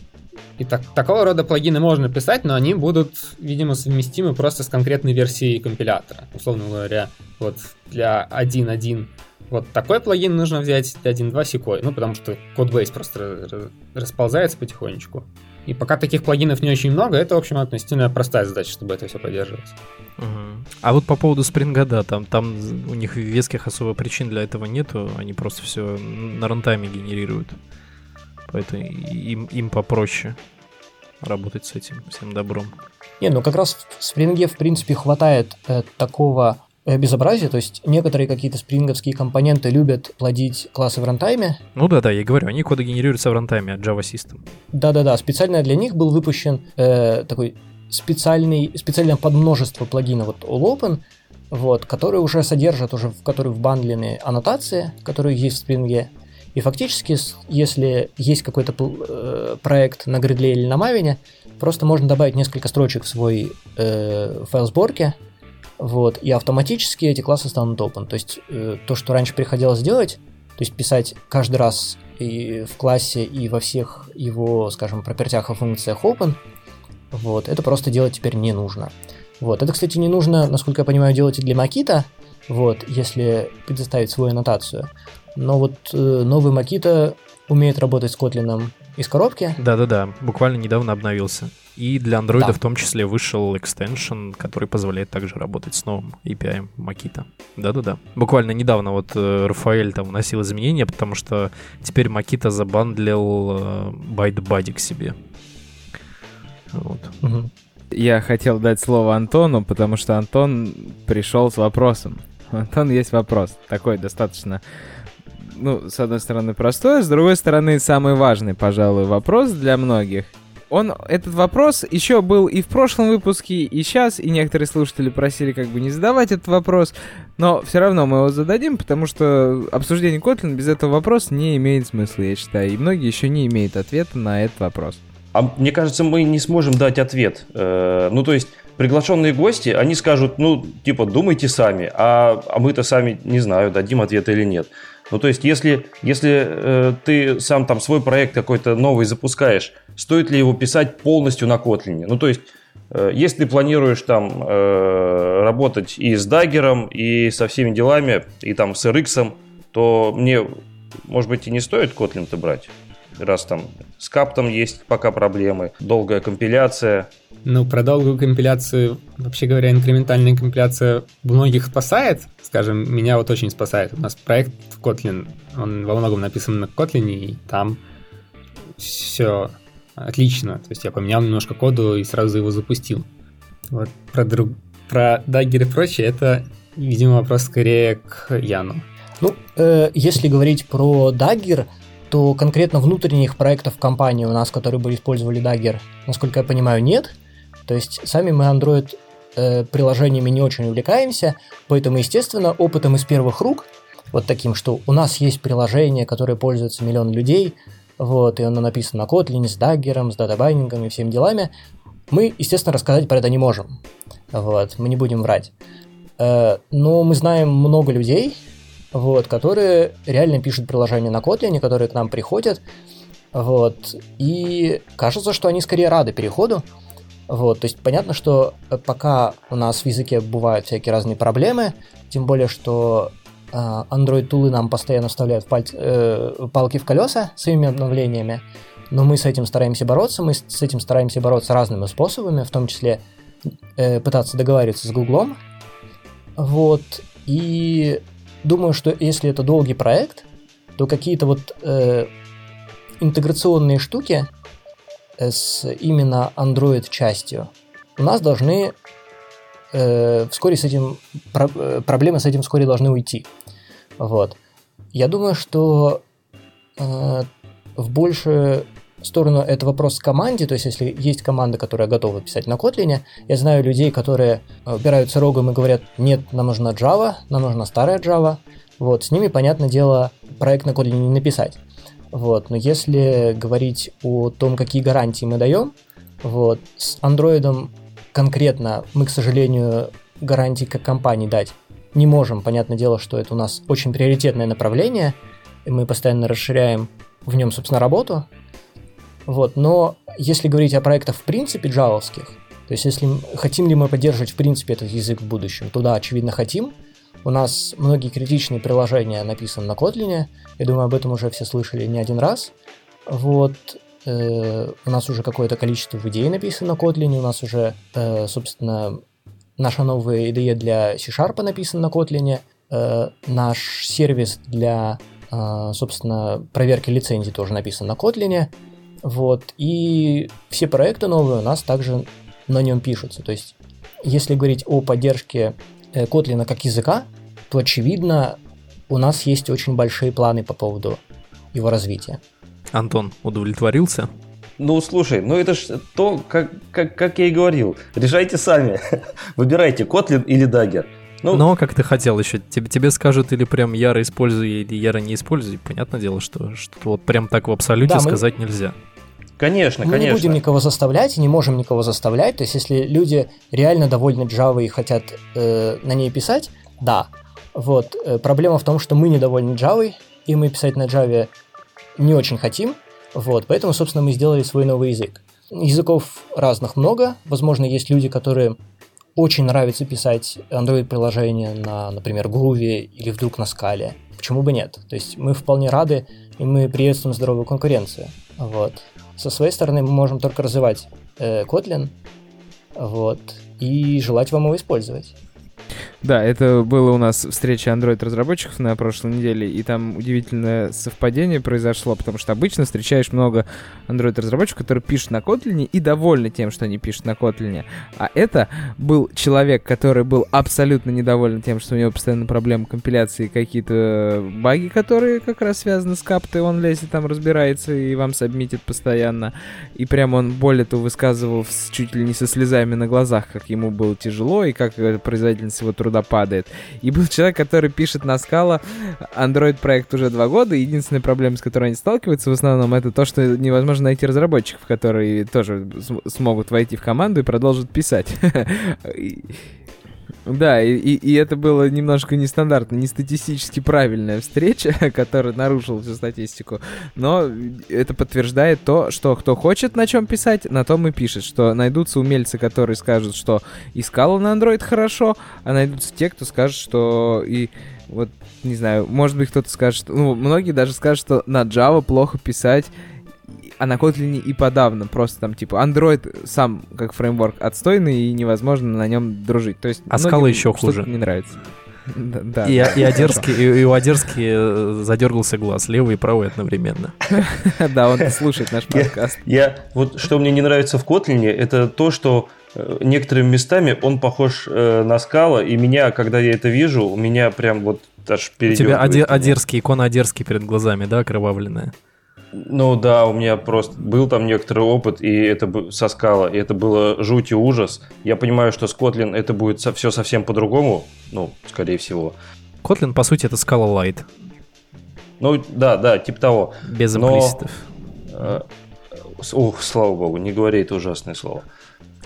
И так, такого рода плагины можно писать, но они будут, видимо, совместимы просто с конкретной версией компилятора. Условно говоря, вот для 1.1 вот такой плагин нужно взять, для 1.2 секой. Ну, потому что кодбейс просто расползается потихонечку. И пока таких плагинов не очень много, это, в общем, относительно простая задача, чтобы это все поддерживалось. Мгм. А вот по поводу спринга, да, там, там у них веских особо причин для этого нету, они просто все на рантайме генерируют. Поэтому им, им попроще работать с этим всем добром. Не, ну как раз в спринге, в принципе, хватает э, такого э, безобразия, то есть некоторые какие-то спринговские компоненты любят плодить классы в рантайме. Ну да-да, я говорю, они коды генерируются в рантайме от Java System. Да-да-да, специально для них был выпущен э, такой специальный, специальное подмножество плагинов вот All Open, вот, которые уже содержат уже, в которые вбандлены аннотации, которые есть в спринге. И фактически, если есть какой-то э, проект на Gridley или на Maven, просто можно добавить несколько строчек в свой э, файл сборки, вот, и автоматически эти классы станут open. То есть э, то, что раньше приходилось делать, то есть писать каждый раз и в классе, и во всех его, скажем, пропертях и функциях open, вот, это просто делать теперь не нужно. Вот. Это, кстати, не нужно, насколько я понимаю, делать и для Mockito, вот, если предоставить свою аннотацию. Но вот э, новый Mockito умеет работать с Kotlin из коробки. Да-да-да, буквально недавно обновился. И для Android да. в том числе вышел extension, который позволяет также работать с новым API Mockito. Да-да-да. Буквально недавно вот э, Рафаэль там вносил изменения, потому что теперь Mockito за bundle ил э, Byte Buddy к себе. Вот. Угу. Я хотел дать слово Антону, потому что Антон пришел с вопросом. Антон есть вопрос. Такой достаточно, ну, с одной стороны, простой, с другой стороны, самый важный, пожалуй, вопрос для многих. Он, этот вопрос еще был и в прошлом выпуске, и сейчас, и некоторые слушатели просили как бы не задавать этот вопрос, но все равно мы его зададим, потому что обсуждение Kotlin без этого вопроса не имеет смысла, я считаю, и многие еще не имеют ответа на этот вопрос. А мне кажется, мы не сможем дать ответ. Э, ну, то есть, приглашенные гости, они скажут, ну, типа, думайте сами, а, а мы-то сами не знаю, дадим ответ или нет. Ну, то есть, если, если э, ты сам там свой проект какой-то новый запускаешь, стоит ли его писать полностью на Kotlin? Ну, то есть, э, если ты планируешь там э, работать и с Dagger, и со всеми делами, и там с RX, то мне, может быть, и не стоит Kotlin-то брать раз там с каптом есть пока проблемы, долгая компиляция. Ну, про долгую компиляцию, вообще говоря, инкрементальная компиляция многих спасает. Скажем, меня вот очень спасает. У нас проект в Kotlin, он во многом написан на Kotlin, и там все отлично. То есть я поменял немножко коду и сразу его запустил. Вот про, друг... про Dagger и прочее, это, видимо, вопрос скорее к Яну. Ну, э, если говорить про Dagger, то конкретно внутренних проектов компании у нас, которые бы использовали Dagger, насколько я понимаю, нет. То есть сами мы Android э, приложениями не очень увлекаемся, поэтому, естественно, опытом из первых рук, вот таким, что у нас есть приложение, которое пользуется миллион людей, вот, и оно написано на Kotlin с Dagger, с датабайнингом и всеми делами, мы, естественно, рассказать про это не можем. Вот, мы не будем врать. Э, но мы знаем много людей, вот, которые реально пишут приложения на Kotlin, которые к нам приходят, вот, и кажется, что они скорее рады переходу, вот, то есть понятно, что пока у нас в языке бывают всякие разные проблемы, тем более, что э, Android тулы нам постоянно вставляют паль- э, палки в колеса своими обновлениями, но мы с этим стараемся бороться, мы с этим стараемся бороться разными способами, в том числе э, пытаться договариваться с Гуглом, вот, и думаю, что если это долгий проект, то какие-то вот э, интеграционные штуки э, с именно Android частью у нас должны э, вскоре с этим про, э, проблемы с этим вскоре должны уйти. Вот. Я думаю, что э, в больше сторону это вопрос команде, то есть если есть команда, которая готова писать на Kotlin, я знаю людей, которые упираются рогом и говорят, нет, нам нужна Java, нам нужна старая Java, вот, с ними, понятное дело, проект на Kotlin не написать. Вот, но если говорить о том, какие гарантии мы даем, вот, с Android конкретно мы, к сожалению, гарантии как компании дать не можем. Понятное дело, что это у нас очень приоритетное направление, и мы постоянно расширяем в нем, собственно, работу, вот, но если говорить о проектах в принципе джавовских, то есть если хотим ли мы поддерживать в принципе этот язык в будущем, туда очевидно хотим. У нас многие критичные приложения написаны на Kotlin, я думаю, об этом уже все слышали не один раз. Вот, э, у нас уже какое-то количество идей написано на Kotlin, у нас уже, э, собственно, наша новая IDE для C-Sharp написана на Kotlin, э, наш сервис для, э, собственно, проверки лицензий тоже написан на Kotlin, вот. И все проекты новые у нас также на нем пишутся. То есть, если говорить о поддержке э, Kotlin как языка, то, очевидно, у нас есть очень большие планы по поводу его развития. Антон удовлетворился? Ну, слушай, ну это ж то, как, как, как я и говорил. Решайте сами. Выбирайте, Kotlin или Dagger. Ну, Но как ты хотел еще, тебе, тебе скажут или прям яро используй, или яро не используй. Понятное дело, что, что вот прям так в абсолюте да, сказать мы... нельзя. Конечно, мы конечно. не будем никого заставлять, не можем никого заставлять. То есть, если люди реально довольны Java и хотят э, на ней писать, да. Вот. Э, проблема в том, что мы недовольны Java, и мы писать на Java не очень хотим. Вот. Поэтому, собственно, мы сделали свой новый язык. Языков разных много. Возможно, есть люди, которые очень нравится писать Android-приложение на, например, Groovy или вдруг на скале. Почему бы нет? То есть мы вполне рады, и мы приветствуем здоровую конкуренцию. Вот. Со своей стороны мы можем только развивать э, Kotlin, вот, и желать вам его использовать. Да, это было у нас встреча Android-разработчиков на прошлой неделе, и там удивительное совпадение произошло, потому что обычно встречаешь много Android-разработчиков, которые пишут на Kotlin и довольны тем, что они пишут на Kotlin. А это был человек, который был абсолютно недоволен тем, что у него постоянно проблемы компиляции, какие-то баги, которые как раз связаны с каптой, он лезет там, разбирается и вам сабмитит постоянно. И прям он более того высказывал чуть ли не со слезами на глазах, как ему было тяжело, и как производительность его труда падает. И был человек, который пишет на скала Android проект уже два года, единственная проблема, с которой они сталкиваются в основном, это то, что невозможно найти разработчиков, которые тоже смогут войти в команду и продолжат писать. Да, и, и, и это было немножко нестандартно, не статистически правильная встреча, которая нарушила всю статистику. Но это подтверждает то, что кто хочет на чем писать, на том и пишет. Что найдутся умельцы, которые скажут, что искала на Android хорошо, а найдутся те, кто скажет, что и вот, не знаю, может быть, кто-то скажет, ну, многие даже скажут, что на Java плохо писать, а на Kotlin и подавно. Просто там, типа, Android сам как фреймворк отстойный и невозможно на нем дружить. То есть а скала еще хуже. не нравится. Да, и, да. и, Одерский, и, и у Одерски э, задергался глаз, левый и правый одновременно. Да, он слушает наш подкаст. Я, вот что мне не нравится в Kotlin, это то, что э, некоторыми местами он похож э, на скала, и меня, когда я это вижу, у меня прям вот аж У тебя одерский, икона одерский перед глазами, да, окровавленная? Ну да, у меня просто был там некоторый опыт, и это со скала, и это было жуть и ужас. Я понимаю, что с Kotlin это будет со все совсем по-другому, ну, скорее всего. Kotlin, по сути, это скала Light. Ну, да, да, типа того. Без имплиситов. Э, ух, слава богу, не говори это ужасное слово.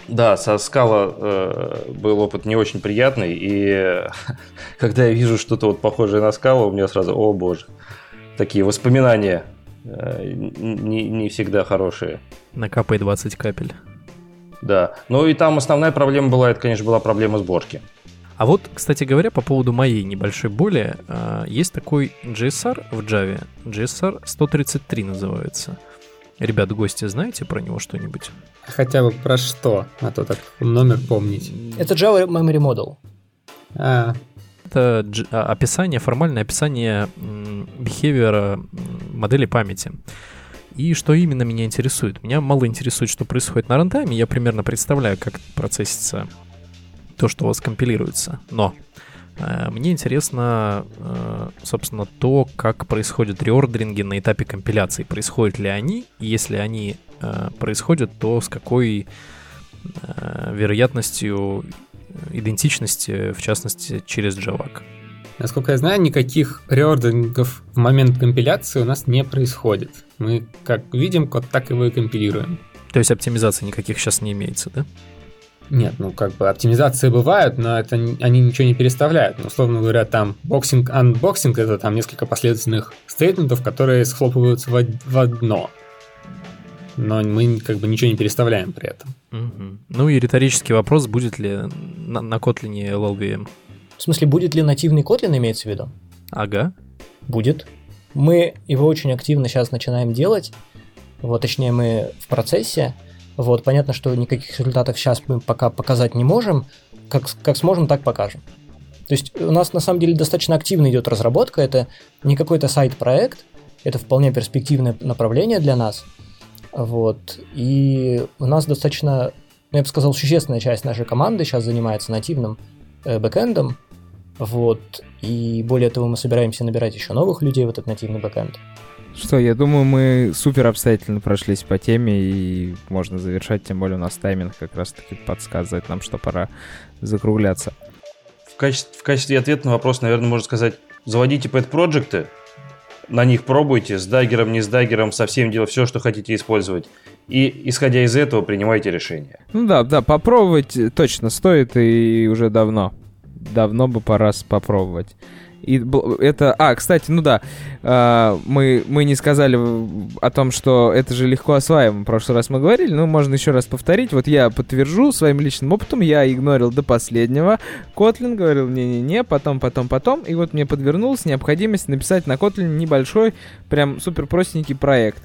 Да, со скала э, был опыт не очень приятный, и когда я вижу что-то вот похожее на скалу, у меня сразу, о боже, такие воспоминания не, не всегда хорошие. Накапай 20 капель. Да. Ну и там основная проблема была, это, конечно, была проблема сборки. А вот, кстати говоря, по поводу моей небольшой боли, э, есть такой GSR в Java, GSR 133 называется. Ребят, гости, знаете про него что-нибудь? Хотя бы про что, а то так номер помнить. Это Java Memory Model. А, это а, описание, формальное описание behavior модели памяти. И что именно меня интересует? Меня мало интересует, что происходит на рантайме. Я примерно представляю, как процессится то, что у вас компилируется. Но э, мне интересно, э, собственно, то, как происходят реордеринги на этапе компиляции. Происходят ли они? И если они э, происходят, то с какой э, вероятностью идентичности, в частности, через javac. Насколько я знаю, никаких reordering ов в момент компиляции у нас не происходит. Мы как видим код, так его и компилируем. То есть оптимизации никаких сейчас не имеется, да? Нет, ну как бы оптимизации бывают, но это они ничего не переставляют. Ну, условно говоря, там boxing, unboxing это там несколько последовательных statement ов, которые схлопываются в, в одно но мы как бы ничего не переставляем при этом. Угу. Ну и риторический вопрос, будет ли на, на Kotlin LLVM? В смысле, будет ли нативный Kotlin, имеется в виду? Ага. Будет. Мы его очень активно сейчас начинаем делать. Вот, точнее, мы в процессе. Вот, понятно, что никаких результатов сейчас мы пока показать не можем. Как, как сможем, так покажем. То есть у нас на самом деле достаточно активно идет разработка. Это не какой-то сайт-проект, это вполне перспективное направление для нас – вот. И у нас достаточно ну, я бы сказал, существенная часть нашей команды сейчас занимается нативным э, бэкэндом, вот, и более того, мы собираемся набирать еще новых людей в этот нативный бэкэнд. Что, я думаю, мы супер обстоятельно прошлись по теме, и можно завершать, тем более у нас тайминг как раз-таки подсказывает нам, что пора закругляться. В качестве, в качестве ответа на вопрос, наверное, можно сказать, заводите пэт-проекты, на них пробуйте, с даггером, не с даггером, совсем дело все, что хотите использовать. И, исходя из этого, принимайте решение. Ну да, да, попробовать точно стоит, и уже давно. Давно бы пора попробовать. И это... А, кстати, ну да, э, мы, мы не сказали о том, что это же легко осваиваемо. В прошлый раз мы говорили, но можно еще раз повторить. Вот я подтвержу своим личным опытом, я игнорил до последнего. Kotlin говорил не-не-не, потом, потом, потом. И вот мне подвернулась необходимость написать на Kotlin небольшой, прям супер простенький проект.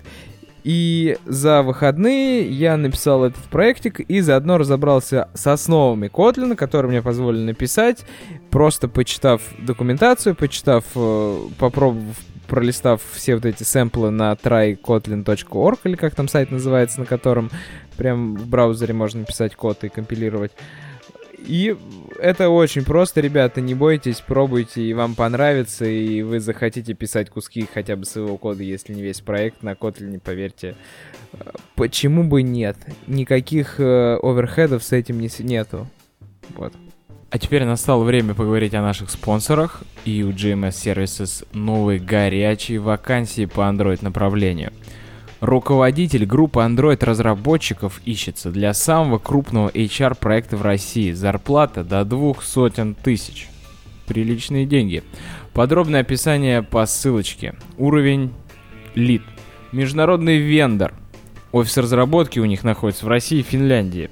И за выходные я написал этот проектик и заодно разобрался с основами Kotlin, которые мне позволили написать, просто почитав документацию, почитав, э, попробовав, пролистав все вот эти сэмплы на trykotlin.org, или как там сайт называется, на котором прям в браузере можно писать код и компилировать. И это очень просто, ребята, не бойтесь, пробуйте, и вам понравится, и вы захотите писать куски хотя бы своего кода, если не весь проект на Kotlin, поверьте. Почему бы нет? Никаких э, оверхедов с этим не, нету. Вот. А теперь настало время поговорить о наших спонсорах. И у GMS Services новые горячие вакансии по Android направлению – Руководитель группы Android-разработчиков ищется для самого крупного HR-проекта в России. Зарплата до двух сотен тысяч. Приличные деньги. Подробное описание по ссылочке. Уровень лид. Международный вендор. Офис разработки у них находится в России и Финляндии.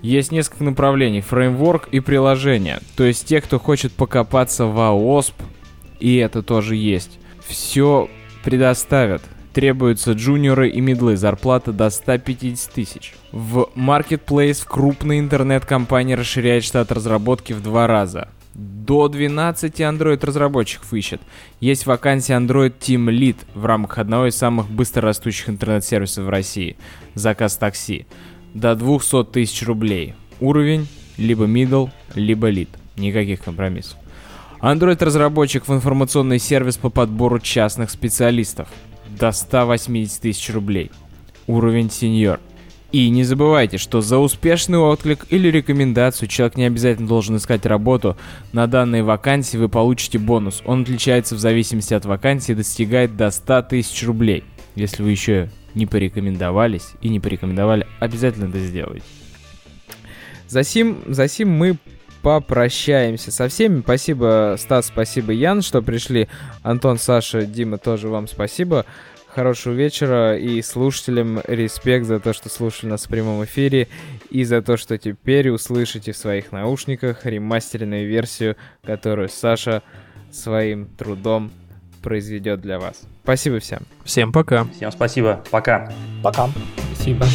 Есть несколько направлений, фреймворк и приложение. То есть те, кто хочет покопаться в AOSP, и это тоже есть. Все предоставят требуются джуниоры и медлы, зарплата до 150 тысяч. В Marketplace крупная интернет-компания расширяет штат разработки в два раза. До 12 Android-разработчиков ищет. Есть вакансия Android Team Lead в рамках одного из самых быстрорастущих интернет-сервисов в России. Заказ такси. До 200 тысяч рублей. Уровень либо middle, либо lead. Никаких компромиссов. Android-разработчик в информационный сервис по подбору частных специалистов до 180 тысяч рублей. Уровень сеньор. И не забывайте, что за успешный отклик или рекомендацию человек не обязательно должен искать работу. На данной вакансии вы получите бонус. Он отличается в зависимости от вакансии и достигает до 100 тысяч рублей. Если вы еще не порекомендовались и не порекомендовали, обязательно это сделайте. За сим, за сим мы попрощаемся со всеми. Спасибо, Стас, спасибо, Ян, что пришли. Антон, Саша, Дима, тоже вам спасибо. Хорошего вечера и слушателям респект за то, что слушали нас в прямом эфире и за то, что теперь услышите в своих наушниках ремастеренную версию, которую Саша своим трудом произведет для вас. Спасибо всем. Всем пока. Всем спасибо. Пока. Пока. Спасибо.